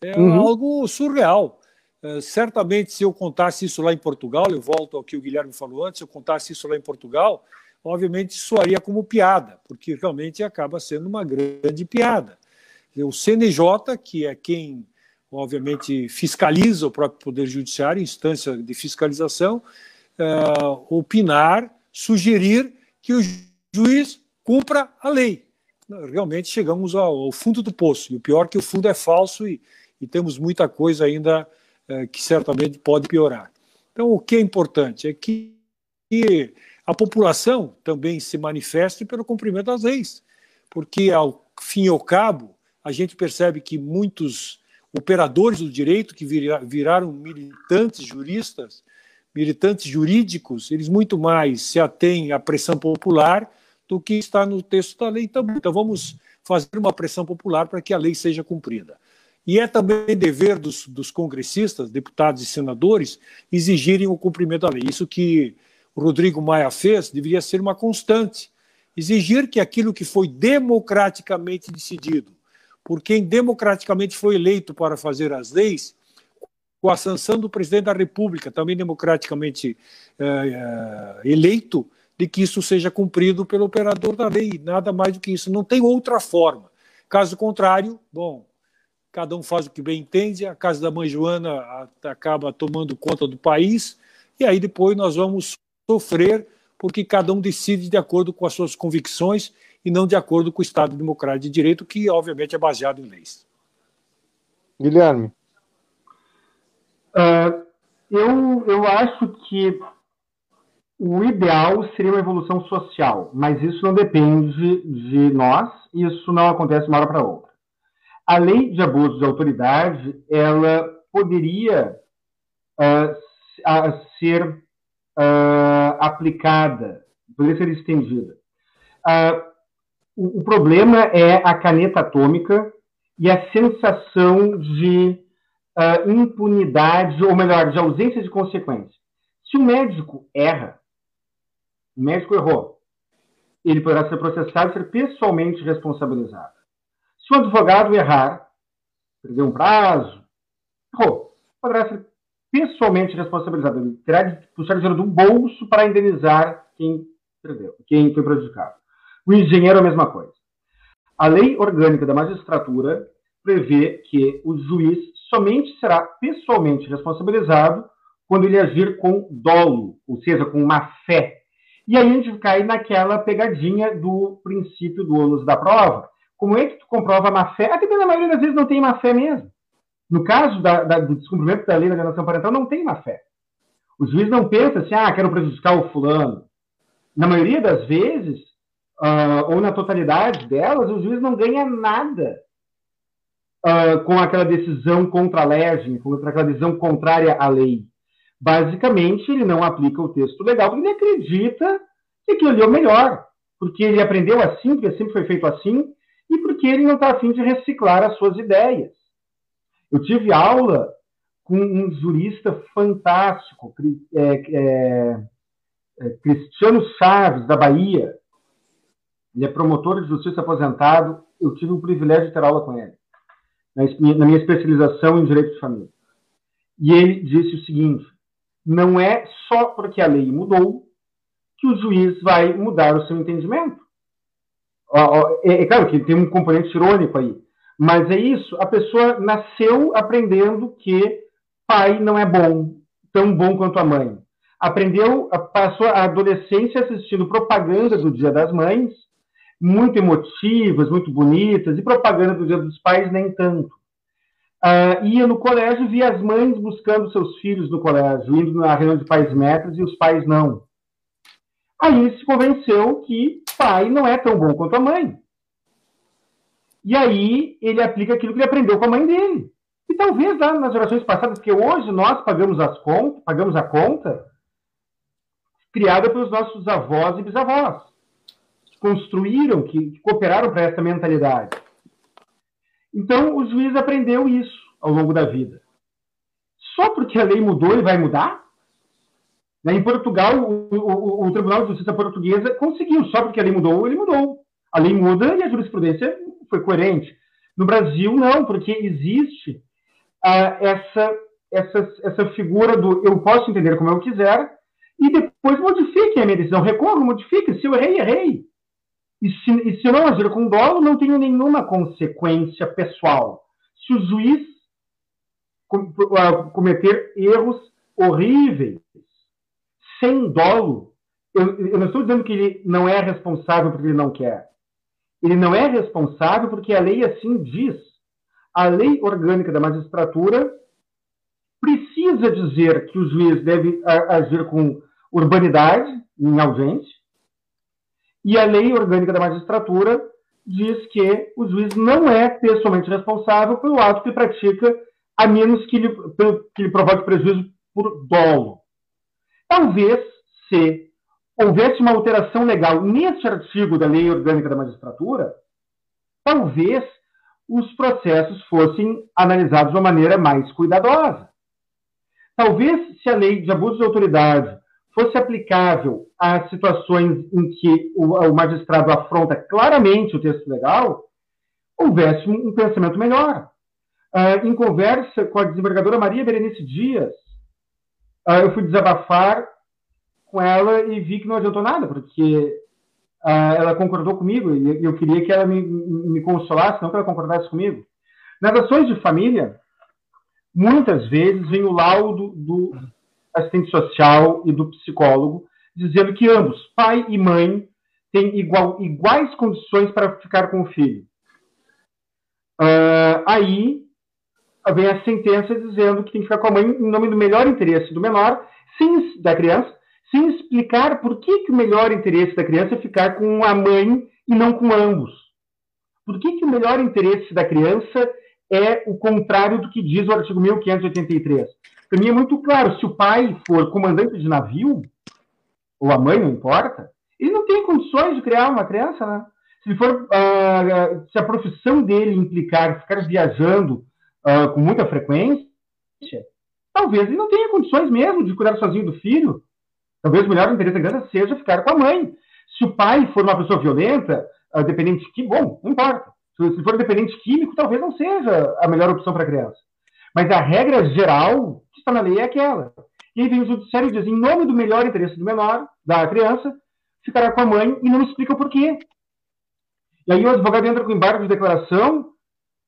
É uhum. algo surreal. É, certamente, se eu contasse isso lá em Portugal, eu volto ao que o Guilherme falou antes, se eu contasse isso lá em Portugal, obviamente soaria como piada, porque realmente acaba sendo uma grande piada o CNJ, que é quem, obviamente, fiscaliza o próprio Poder Judiciário, instância de fiscalização, uh, opinar, sugerir que o juiz cumpra a lei. Realmente chegamos ao, ao, fundo do poço. E o pior é que o fundo é falso e, e temos muita coisa ainda uh, que certamente pode piorar. Então, o que é importante é que, a população também se manifeste pelo cumprimento das leis, porque, ao fim e ao cabo, a gente percebe que muitos operadores do direito que viraram militantes juristas, militantes jurídicos, eles muito mais se atêm à pressão popular do que está no texto da lei também. Então vamos fazer uma pressão popular para que a lei seja cumprida. E é também dever dos, dos congressistas, deputados e senadores, exigirem o cumprimento da lei. Isso que o Rodrigo Maia fez deveria ser uma constante. Exigir que aquilo que foi democraticamente decidido, por quem democraticamente foi eleito para fazer as leis, com a sanção do presidente da República, também democraticamente é, eleito, de que isso seja cumprido pelo operador da lei, nada mais do que isso. Não tem outra forma. Caso contrário, bom, cada um faz o que bem entende, a casa da mãe Joana acaba tomando conta do país, e aí depois nós vamos sofrer, porque cada um decide de acordo com as suas convicções e não de acordo com o Estado Democrático de Direito, que obviamente é baseado em leis. Guilherme. Uh, eu, eu acho que o ideal seria uma evolução social, mas isso não depende de nós, isso não acontece de uma hora para outra. A lei de abuso de autoridade, ela poderia uh, ser uh, aplicada, poderia ser estendida. Uh, o, problema é a caneta atômica e a sensação de uh, impunidade, ou melhor, de ausência de consequência. Se o médico erra, o médico errou, ele poderá ser processado e ser pessoalmente responsabilizado. Se o advogado errar, perder um prazo, errou, poderá ser pessoalmente responsabilizado. Ele terá de puxar dinheiro do bolso para indenizar quem perdeu, quem foi prejudicado. O engenheiro é a mesma coisa. A lei orgânica da magistratura prevê que o juiz somente será pessoalmente responsabilizado quando ele agir com dolo, ou seja, com má fé. E aí a gente cai naquela pegadinha do princípio do ônus da prova. Como é que tu comprova a má fé? Até porque na maioria das vezes não tem má fé mesmo. No caso da, da, do descumprimento da lei da alienação parental, não tem má fé. O juiz não pensa assim, ah, quero prejudicar o fulano. Na maioria das vezes, uh, ou na totalidade delas, o juiz não ganha nada uh, com aquela decisão contra a lei, contra aquela decisão contrária à lei. Basicamente, ele não aplica o texto legal porque ele acredita que aquilo ali é o melhor, porque ele aprendeu assim, porque sempre foi feito assim, e porque ele não está afim de reciclar as suas ideias. Eu tive aula com um jurista fantástico, é, é, é, Cristiano Chaves, da Bahia. Ele é promotor de justiça aposentado. Eu tive o privilégio de ter aula com ele, na minha especialização em direito de família. E ele disse o seguinte: não é só porque a lei mudou que o juiz vai mudar o seu entendimento. É, é claro que tem um componente irônico aí, mas é isso, a pessoa nasceu aprendendo que pai não é bom, tão bom quanto a mãe. Aprendeu, passou a adolescência assistindo propaganda do Dia das Mães, muito emotivas, muito bonitas, e propaganda do Dia dos Pais nem tanto. Uh, ia no colégio e via as mães buscando seus filhos no colégio, indo na reunião de pais metros e os pais não. Aí se convenceu que pai não é tão bom quanto a mãe. E aí ele aplica aquilo que ele aprendeu com a mãe dele. E talvez lá nas gerações passadas, que hoje nós pagamos as contas, pagamos a conta, criada pelos nossos avós e bisavós, construíram, que, que cooperaram para essa mentalidade. Então o juiz aprendeu isso ao longo da vida. Só porque a lei mudou, ele vai mudar? Né, em Portugal, o, o, o, Tribunal de Justiça Portuguesa conseguiu, só porque a lei mudou, ele mudou. A lei muda e a jurisprudência foi coerente. No Brasil, não, porque existe uh, essa, essa, essa figura do eu posso entender como eu quiser e depois modifique a minha decisão. Recorra, modifique. Se eu errei, errei. E se, e se eu não agir com dolo, não tenho nenhuma consequência pessoal. Se o juiz ah, cometer erros horríveis, sem dolo, eu, eu, não estou dizendo que ele não é responsável porque ele não quer. Ele não é responsável porque a lei assim diz. A lei orgânica da magistratura precisa dizer que o juiz deve agir com urbanidade, em audiência, e a lei orgânica da magistratura diz que o juiz não é pessoalmente responsável pelo ato que pratica, a menos que lhe, que lhe provoque prejuízo por dolo. Talvez, se houvesse uma alteração legal neste artigo da Lei Orgânica da Magistratura, talvez os processos fossem analisados de uma maneira mais cuidadosa. Talvez, se a lei de abuso de autoridade fosse aplicável a situações em que o, o magistrado afronta claramente o texto legal, houvesse um, um pensamento melhor. Uh, em conversa com a desembargadora Maria Berenice Dias, uh, eu fui desabafar com ela e vi que não adiantou nada, porque uh, ela concordou comigo e eu queria que ela me, me consolasse, não que ela concordasse comigo. Nas ações de família, muitas vezes vem o laudo do assistente social e do psicólogo dizendo que ambos, pai e mãe, têm igual, iguais condições para ficar com o filho. Uh, aí vem a sentença dizendo que tem que ficar com a mãe em nome do melhor interesse do menor, sem, da criança, sem explicar por que, que o melhor interesse da criança é ficar com a mãe e não com ambos. Por que, que o melhor interesse da criança é o contrário do que diz o artigo 1583? Para mim é muito claro, se o pai for comandante de navio, ou a mãe, não importa, ele não tem condições de criar uma criança, né? Se, for, uh, se a profissão dele implicar ficar viajando uh, com muita frequência, talvez ele não tenha condições mesmo de cuidar sozinho do filho. Talvez o melhor interesse da criança seja ficar com a mãe. Se o pai for uma pessoa violenta, uh, dependente de bom, não importa. Se, se for dependente químico, talvez não seja a melhor opção para a criança. Mas a regra geral na lei é aquela. E aí vem o judiciário e diz, em nome do melhor interesse do menor, da criança, ficará com a mãe e não explica o porquê. E aí o advogado entra com embargo de declaração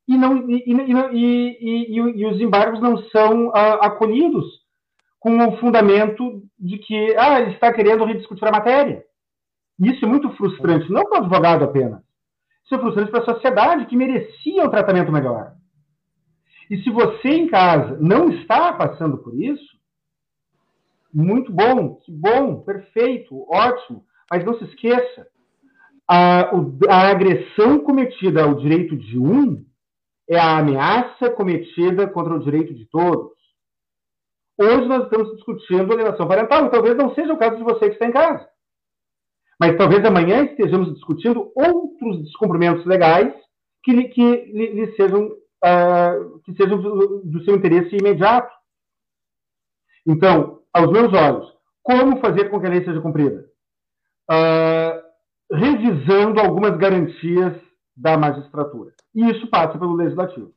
e, não, e, e, e os embargos não são uh, acolhidos com o fundamento de que ah, ele está querendo rediscutir a matéria. Isso é muito frustrante, não para o advogado apenas. Isso é frustrante para a sociedade, que merecia um tratamento melhor. E se você em casa não está passando por isso, muito bom, que bom, perfeito, ótimo. Mas não se esqueça, a, a agressão cometida ao direito de um é a ameaça cometida contra o direito de todos. Hoje nós estamos discutindo alienação parental, e talvez não seja o caso de você que está em casa. Mas talvez amanhã estejamos discutindo outros descumprimentos legais que, que lhe, lhe sejam, uh, que sejam do, do seu interesse imediato. Então, aos meus olhos, como fazer com que a lei seja cumprida? Uh, revisando algumas garantias da magistratura. E isso passa pelo legislativo.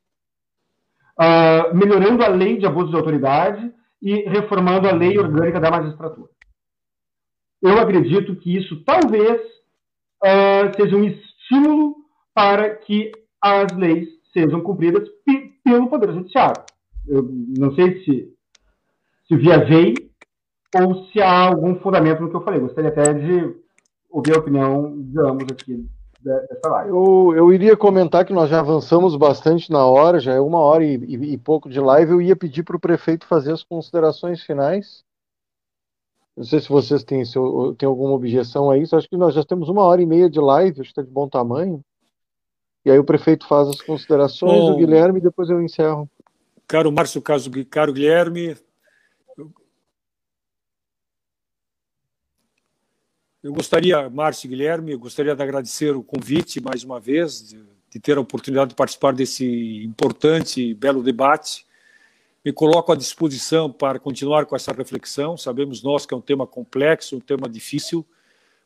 Uh, melhorando a lei de abuso de autoridade e reformando a lei orgânica da magistratura. Eu acredito que isso talvez uh, seja um estímulo para que as leis sejam cumpridas pelo Poder Judiciário. Eu não sei se, se viajei ou se há algum fundamento no que eu falei. Gostaria até de ouvir a opinião de ambos aqui dessa live. Eu, eu iria comentar que nós já avançamos bastante na hora, já é uma hora e, e, e pouco de live. Eu ia pedir para o prefeito fazer as considerações finais. Não sei se vocês têm, se têm alguma objeção a isso. Acho que nós já temos uma hora e meia de live, acho que está de bom tamanho. E aí o prefeito faz as considerações, Bom, o Guilherme, e depois eu encerro. Caro Márcio, caso, caro Guilherme, Eu gostaria, Márcio e Guilherme, eu gostaria de agradecer o convite mais uma vez, de, de, ter a oportunidade de participar desse importante e belo debate. Me coloco à disposição para continuar com essa reflexão. Sabemos nós que é um tema complexo, um tema difícil,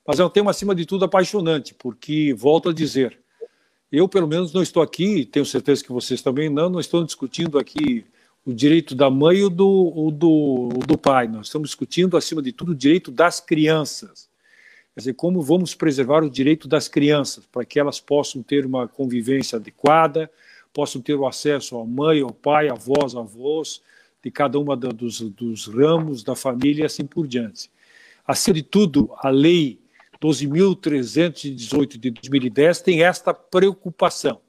mas é um tema, acima de tudo, apaixonante, porque, volto a dizer, eu, pelo menos, não estou aqui, tenho certeza que vocês também não, não estão discutindo aqui o direito da mãe ou do, ou do, ou do pai, nós estamos discutindo, acima de tudo, o direito das crianças Quer dizer, como vamos preservar o direito das crianças, para que elas possam ter uma convivência adequada, possam ter o acesso à mãe, ao pai, avós, avós, de cada uma dos, dos ramos da família e assim por diante. Acima de tudo, a Lei 12.318 de 2010 tem esta preocupação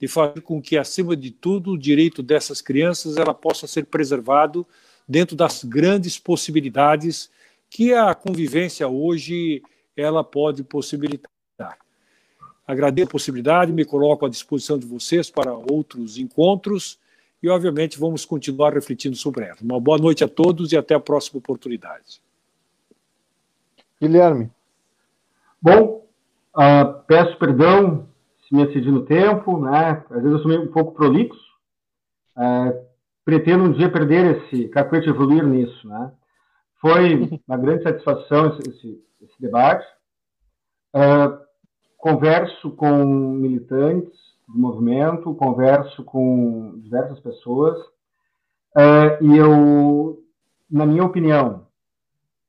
de fazer com que, acima de tudo, o direito dessas crianças ela possa ser preservado dentro das grandes possibilidades que a convivência hoje ela pode possibilitar. Agradeço a possibilidade, me coloco à disposição de vocês para outros encontros e, obviamente, vamos continuar refletindo sobre ela. Uma boa noite a todos e até a próxima oportunidade. Guilherme. Bom, uh, peço perdão se me excedi no tempo, né? Às vezes eu sou meio um pouco prolixo. Uh, pretendo um dia perder esse cacuete evoluir nisso, né? Foi uma grande satisfação esse, esse, esse debate. Uh, converso com militantes do movimento, converso com diversas pessoas, uh, e eu, na minha opinião,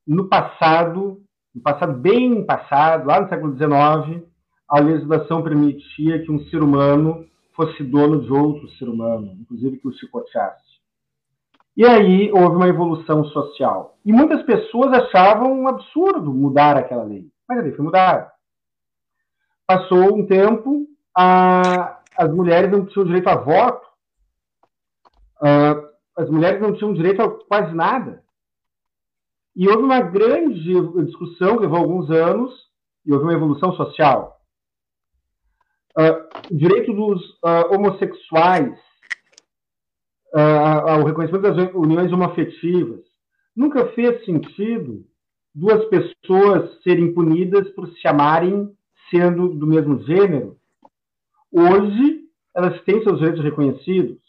no passado, no passado bem passado, lá no século XIX, a legislação permitia que um ser humano fosse dono de outro ser humano, inclusive que o chicoteasse. E aí houve uma evolução social. E muitas pessoas achavam um absurdo mudar aquela lei. Mas a lei foi mudada. Passou um tempo, a, as mulheres não tinham direito a voto, as mulheres não tinham direito a quase nada. E houve uma grande discussão, que levou alguns anos, e houve uma evolução social. Uh, direito dos uh, homossexuais ao reconhecimento das uniões homoafetivas. Nunca fez sentido duas pessoas serem punidas por se amarem sendo do mesmo gênero. Hoje, elas têm seus direitos reconhecidos,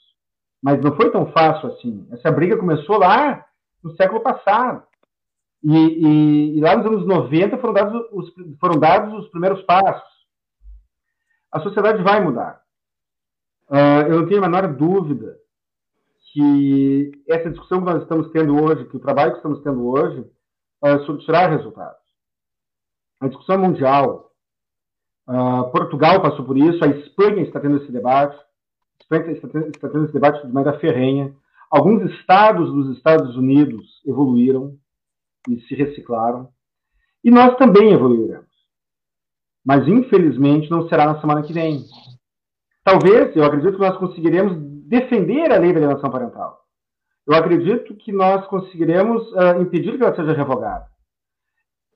mas não foi tão fácil assim. Essa briga começou lá no século passado. E, e, e lá nos anos 90 foram dados, os, foram dados os primeiros passos. A sociedade vai mudar. Uh, eu não tenho a menor dúvida que essa discussão que nós estamos tendo hoje, que o trabalho que estamos tendo hoje, uh, surtirá resultados. A discussão mundial. Uh, Portugal passou por isso, a Espanha está tendo esse debate. está tendo esse debate de maneira ferrenha. Alguns estados dos Estados Unidos evoluíram e se reciclaram, e nós também evoluiremos. Mas, infelizmente, não será na semana que vem. Talvez, eu acredito que nós conseguiremos defender a lei da alienação parental. Eu acredito que nós conseguiremos uh, impedir que ela seja revogada.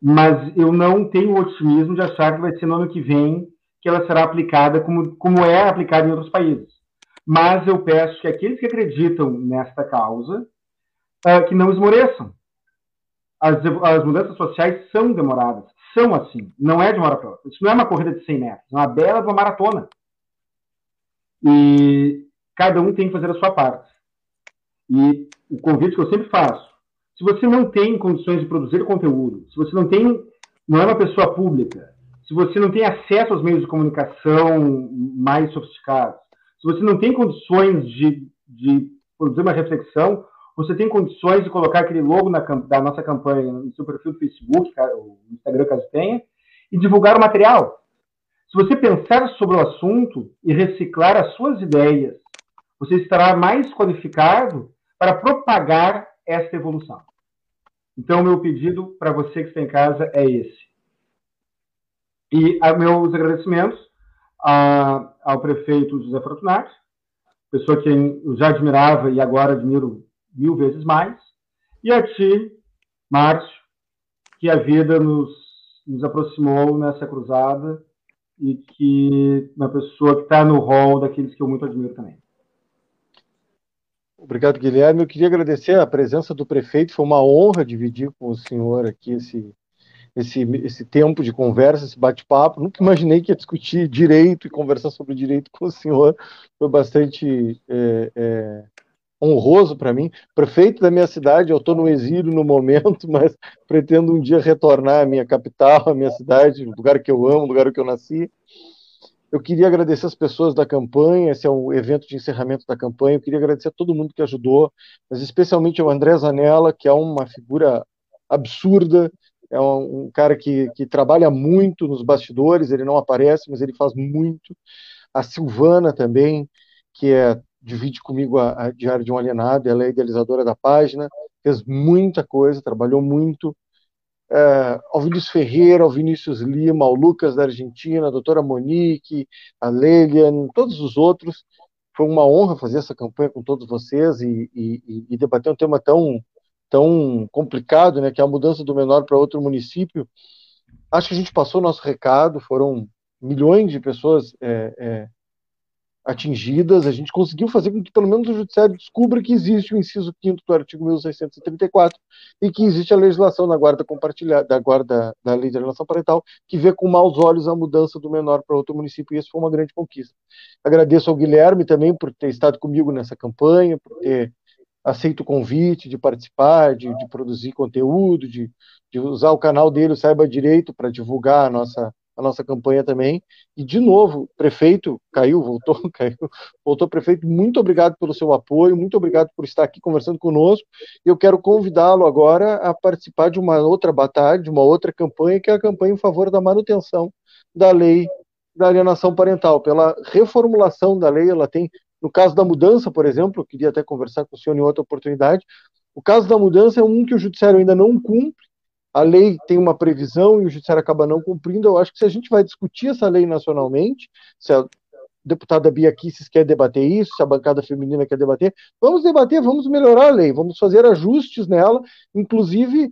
Mas eu não tenho o otimismo de achar que vai ser no ano que vem que ela será aplicada como, como é aplicada em outros países. Mas eu peço que aqueles que acreditam nesta causa, uh, que não esmoreçam. As, as mudanças sociais são demoradas, são assim, não é de uma hora para outra. Isso não é uma corrida de 100 metros, é uma bela uma maratona. E cada um tem que fazer a sua parte. E o convite que eu sempre faço, se você não tem condições de produzir conteúdo, se você não tem, não é uma pessoa pública, se você não tem acesso aos meios de comunicação mais sofisticados, se você não tem condições de, de produzir uma reflexão, você tem condições de colocar aquele logo na, da nossa campanha no seu perfil do Facebook, o Instagram caso tenha, e divulgar o material. Se você pensar sobre o assunto e reciclar as suas ideias, você estará mais qualificado para propagar esta evolução. Então, meu pedido para você que está em casa é esse. E a, meus agradecimentos a, ao prefeito José Fortunato, pessoa que eu já admirava e agora admiro mil vezes mais, e a ti, Márcio, que a vida nos, nos aproximou nessa cruzada e que uma pessoa que está no rol daqueles que eu muito admiro também. Obrigado, Guilherme. Eu queria agradecer a presença do prefeito. Foi uma honra dividir com o senhor aqui esse, esse, esse tempo de conversa, esse bate-papo. Nunca imaginei que ia discutir direito e conversar sobre direito com o senhor. Foi bastante é, é, honroso para mim. Prefeito da minha cidade, eu estou no exílio no momento, mas pretendo um dia retornar à minha capital, à minha cidade, lugar que eu amo, lugar que eu nasci. Eu queria agradecer as pessoas da campanha, esse é o evento de encerramento da campanha. Eu queria agradecer a todo mundo que ajudou, mas especialmente ao André Zanella, que é uma figura absurda, é um, cara que, que trabalha muito nos bastidores, ele não aparece, mas ele faz muito. A Silvana também, que é divide comigo a, a Diário de um Alienado, ela é idealizadora da página, fez muita coisa, trabalhou muito. É, ao Vinícius Ferreira, ao Vinícius Lima, ao Lucas da Argentina, a doutora Monique, a Lelian, todos os outros. Foi uma honra fazer essa campanha com todos vocês e, e, e debater um tema tão, tão complicado, né, que é a mudança do menor para outro município. Acho que a gente passou o nosso recado, foram milhões de pessoas é, é, atingidas, a gente conseguiu fazer com que pelo menos o judiciário descubra que existe o inciso 5 do artigo 1634 e que existe a legislação da guarda compartilhada, da guarda da lei de alienação parental, que vê com maus olhos a mudança do menor para outro município, e isso foi uma grande conquista. Agradeço ao Guilherme também por ter estado comigo nessa campanha, por ter aceito o convite de participar, de, de produzir conteúdo, de, de usar o canal dele, o Saiba Direito, para divulgar a nossa a nossa campanha também. E, de novo, prefeito, caiu, voltou, caiu, voltou, prefeito, muito obrigado pelo seu apoio, muito obrigado por estar aqui conversando conosco. Eu quero convidá-lo agora a participar de uma outra batalha, de uma outra campanha, que é a campanha em favor da manutenção da lei da alienação parental, pela reformulação da lei, ela tem, no caso da mudança, por exemplo, eu queria até conversar com o senhor em outra oportunidade, o caso da mudança é um que o judiciário ainda não cumpre, a lei tem uma previsão e o judiciário acaba não cumprindo. Eu acho que se a gente vai discutir essa lei nacionalmente, se a deputada Bia Kisses quer debater isso, se a bancada feminina quer debater, vamos debater, vamos melhorar a lei, vamos fazer ajustes nela, inclusive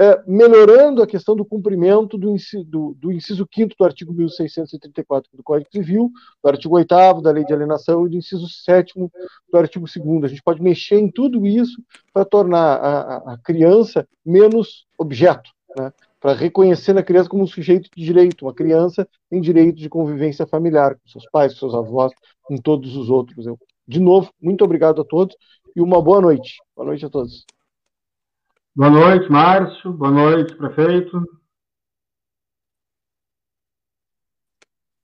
é, melhorando a questão do cumprimento do inciso, do, do inciso 5 do artigo 1634 do Código Civil, do artigo 8 da Lei de Alienação e do inciso 7 do artigo 2 A gente pode mexer em tudo isso para tornar a, a, criança menos objeto, né? para reconhecer a criança como um sujeito de direito. Uma criança tem direito de convivência familiar com seus pais, com seus avós, com todos os outros. Eu, de novo, muito obrigado a todos e uma boa noite. Boa noite a todos. Boa noite, Márcio. Boa noite, prefeito.